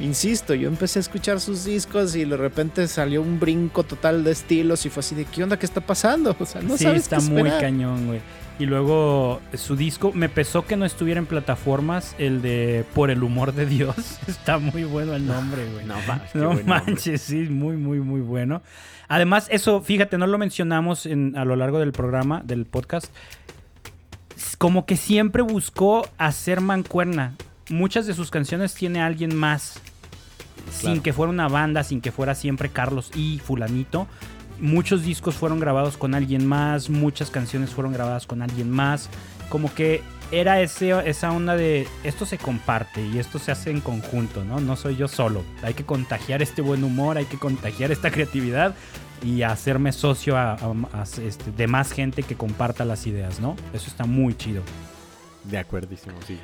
insisto, yo empecé a escuchar sus discos y de repente salió un brinco total de estilos y fue así de ¿qué onda? ¿Qué está pasando? O sea, no sí, sabes está qué muy cañón, güey. Y luego su disco, me pesó que no estuviera en plataformas, el de Por el humor de Dios. Está muy bueno el nombre, güey. No, No buen nombre. manches, sí, muy, muy, muy bueno. Además, eso, fíjate, no lo mencionamos en- a lo largo del programa, del podcast. Como que siempre buscó hacer mancuerna. Muchas de sus canciones tiene alguien más. Sin que fuera una banda, sin que fuera siempre Carlos y Fulanito. Muchos discos fueron grabados con alguien más, muchas canciones fueron grabadas con alguien más. Como que era ese, esa onda de esto se comparte y esto se hace en conjunto, ¿no? No soy yo solo. Hay que contagiar este buen humor, hay que contagiar esta creatividad y hacerme socio a, a- a- este, de más gente que comparta las ideas, ¿no? Eso está muy chido. De acuerdísimo, sí.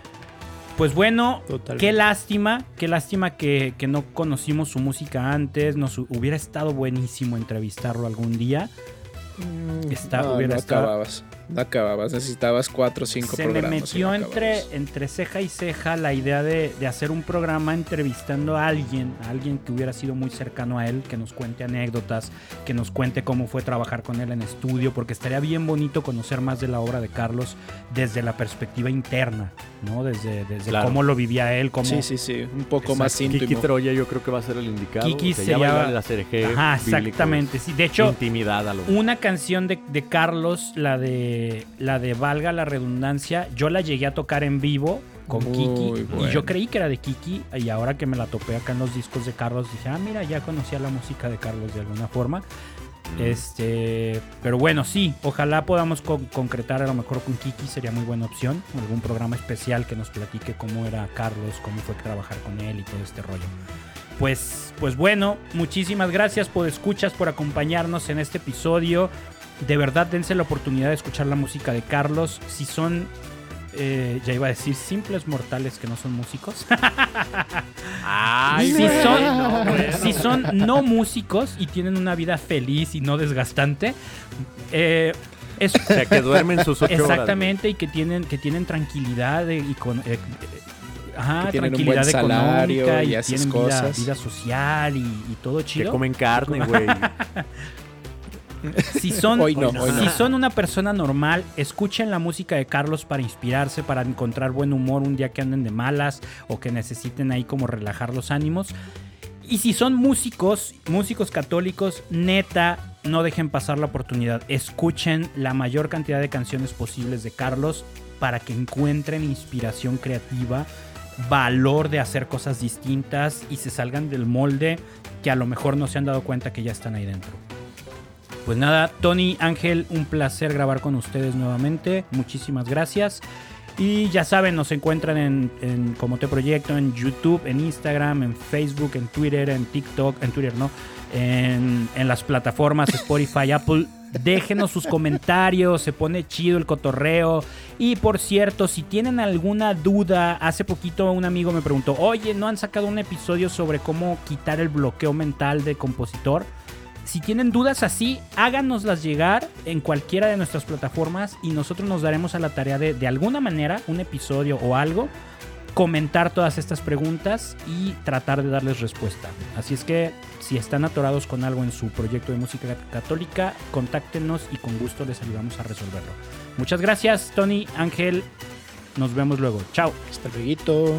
Pues bueno, Totalmente. qué lástima, qué lástima que, que no conocimos su música antes. Nos hu- hubiera estado buenísimo entrevistarlo algún día. Está- no, hubiera no estado- acababas, no acababas, necesitabas cuatro o cinco Se me programas. y metió no entre, entre ceja y ceja la idea de, de hacer un programa entrevistando a alguien, a alguien que hubiera sido muy cercano a él, que nos cuente anécdotas, que nos cuente cómo fue trabajar con él en estudio, porque estaría bien bonito conocer más de la obra de Carlos desde la perspectiva interna, ¿no? Desde, desde Claro. cómo lo vivía él, cómo... Sí, sí, sí, un poco Exacto. más íntimo. Kiki Troya yo creo que va a ser el indicado. Kiki o sea, sería- ya bailar el acereje Ajá, exactamente. Sí, de hecho, Intimidad a lo una canción de, de Carlos, la de la de Valga la redundancia, yo la llegué a tocar en vivo con Muy Kiki bueno. y yo creí que era de Kiki y ahora que me la topé acá en los discos de Carlos dije, ah, mira, ya conocía la música de Carlos de alguna forma. Este, pero bueno, sí, ojalá podamos con- concretar a lo mejor con Kiki, sería muy buena opción. Algún programa especial que nos platique cómo era Carlos, cómo fue trabajar con él y todo este rollo. Pues, pues bueno, muchísimas gracias por escuchas, por acompañarnos en este episodio. De verdad, dense la oportunidad de escuchar la música de Carlos. Si son, eh, ya iba a decir, simples mortales que no son músicos. Ay, si, son, no, bueno. si son no músicos y tienen una vida feliz y no desgastante, eh, es, O sea, que duermen sus ocho horas. Exactamente, y que tienen, que tienen tranquilidad de- y con, eh, eh, ajá, Que tienen un tranquilidad buen salario económica y y, esas tienen vida, cosas. vida social y, y todo Que chido. comen carne, güey. Si son, Hoy no, hoy si no. son una persona normal, escuchen la música de Carlos para inspirarse, para encontrar buen humor un día que anden de malas o que necesiten ahí como relajar los ánimos. Y si son músicos, músicos católicos, neta, no dejen pasar la oportunidad. Escuchen la mayor cantidad de canciones posibles de Carlos para que encuentren inspiración creativa, valor de hacer cosas distintas y se salgan del molde que a lo mejor no se han dado cuenta que ya están ahí dentro. Pues nada, Tony, Ángel, un placer grabar con ustedes nuevamente. Muchísimas gracias. Y ya saben, nos encuentran en, en Como Te Proyecto, en YouTube, en Instagram, en Facebook, en Twitter, en TikTok, en Twitter no, en, en las plataformas Spotify, Apple Déjenos sus comentarios, se pone chido el cotorreo. Y por cierto, si tienen alguna duda, hace poquito un amigo me preguntó, oye, ¿no han sacado un episodio sobre cómo quitar el bloqueo mental de compositor? Si tienen dudas así, háganoslas llegar en cualquiera de nuestras plataformas y nosotros nos daremos a la tarea de, de alguna manera, un episodio o algo, comentar todas estas preguntas y tratar de darles respuesta. Así es que si están atorados con algo en su proyecto de música católica, contáctenos y con gusto les ayudamos a resolverlo. Muchas gracias, Tony, Ángel. Nos vemos luego. Chao. Hasta luego.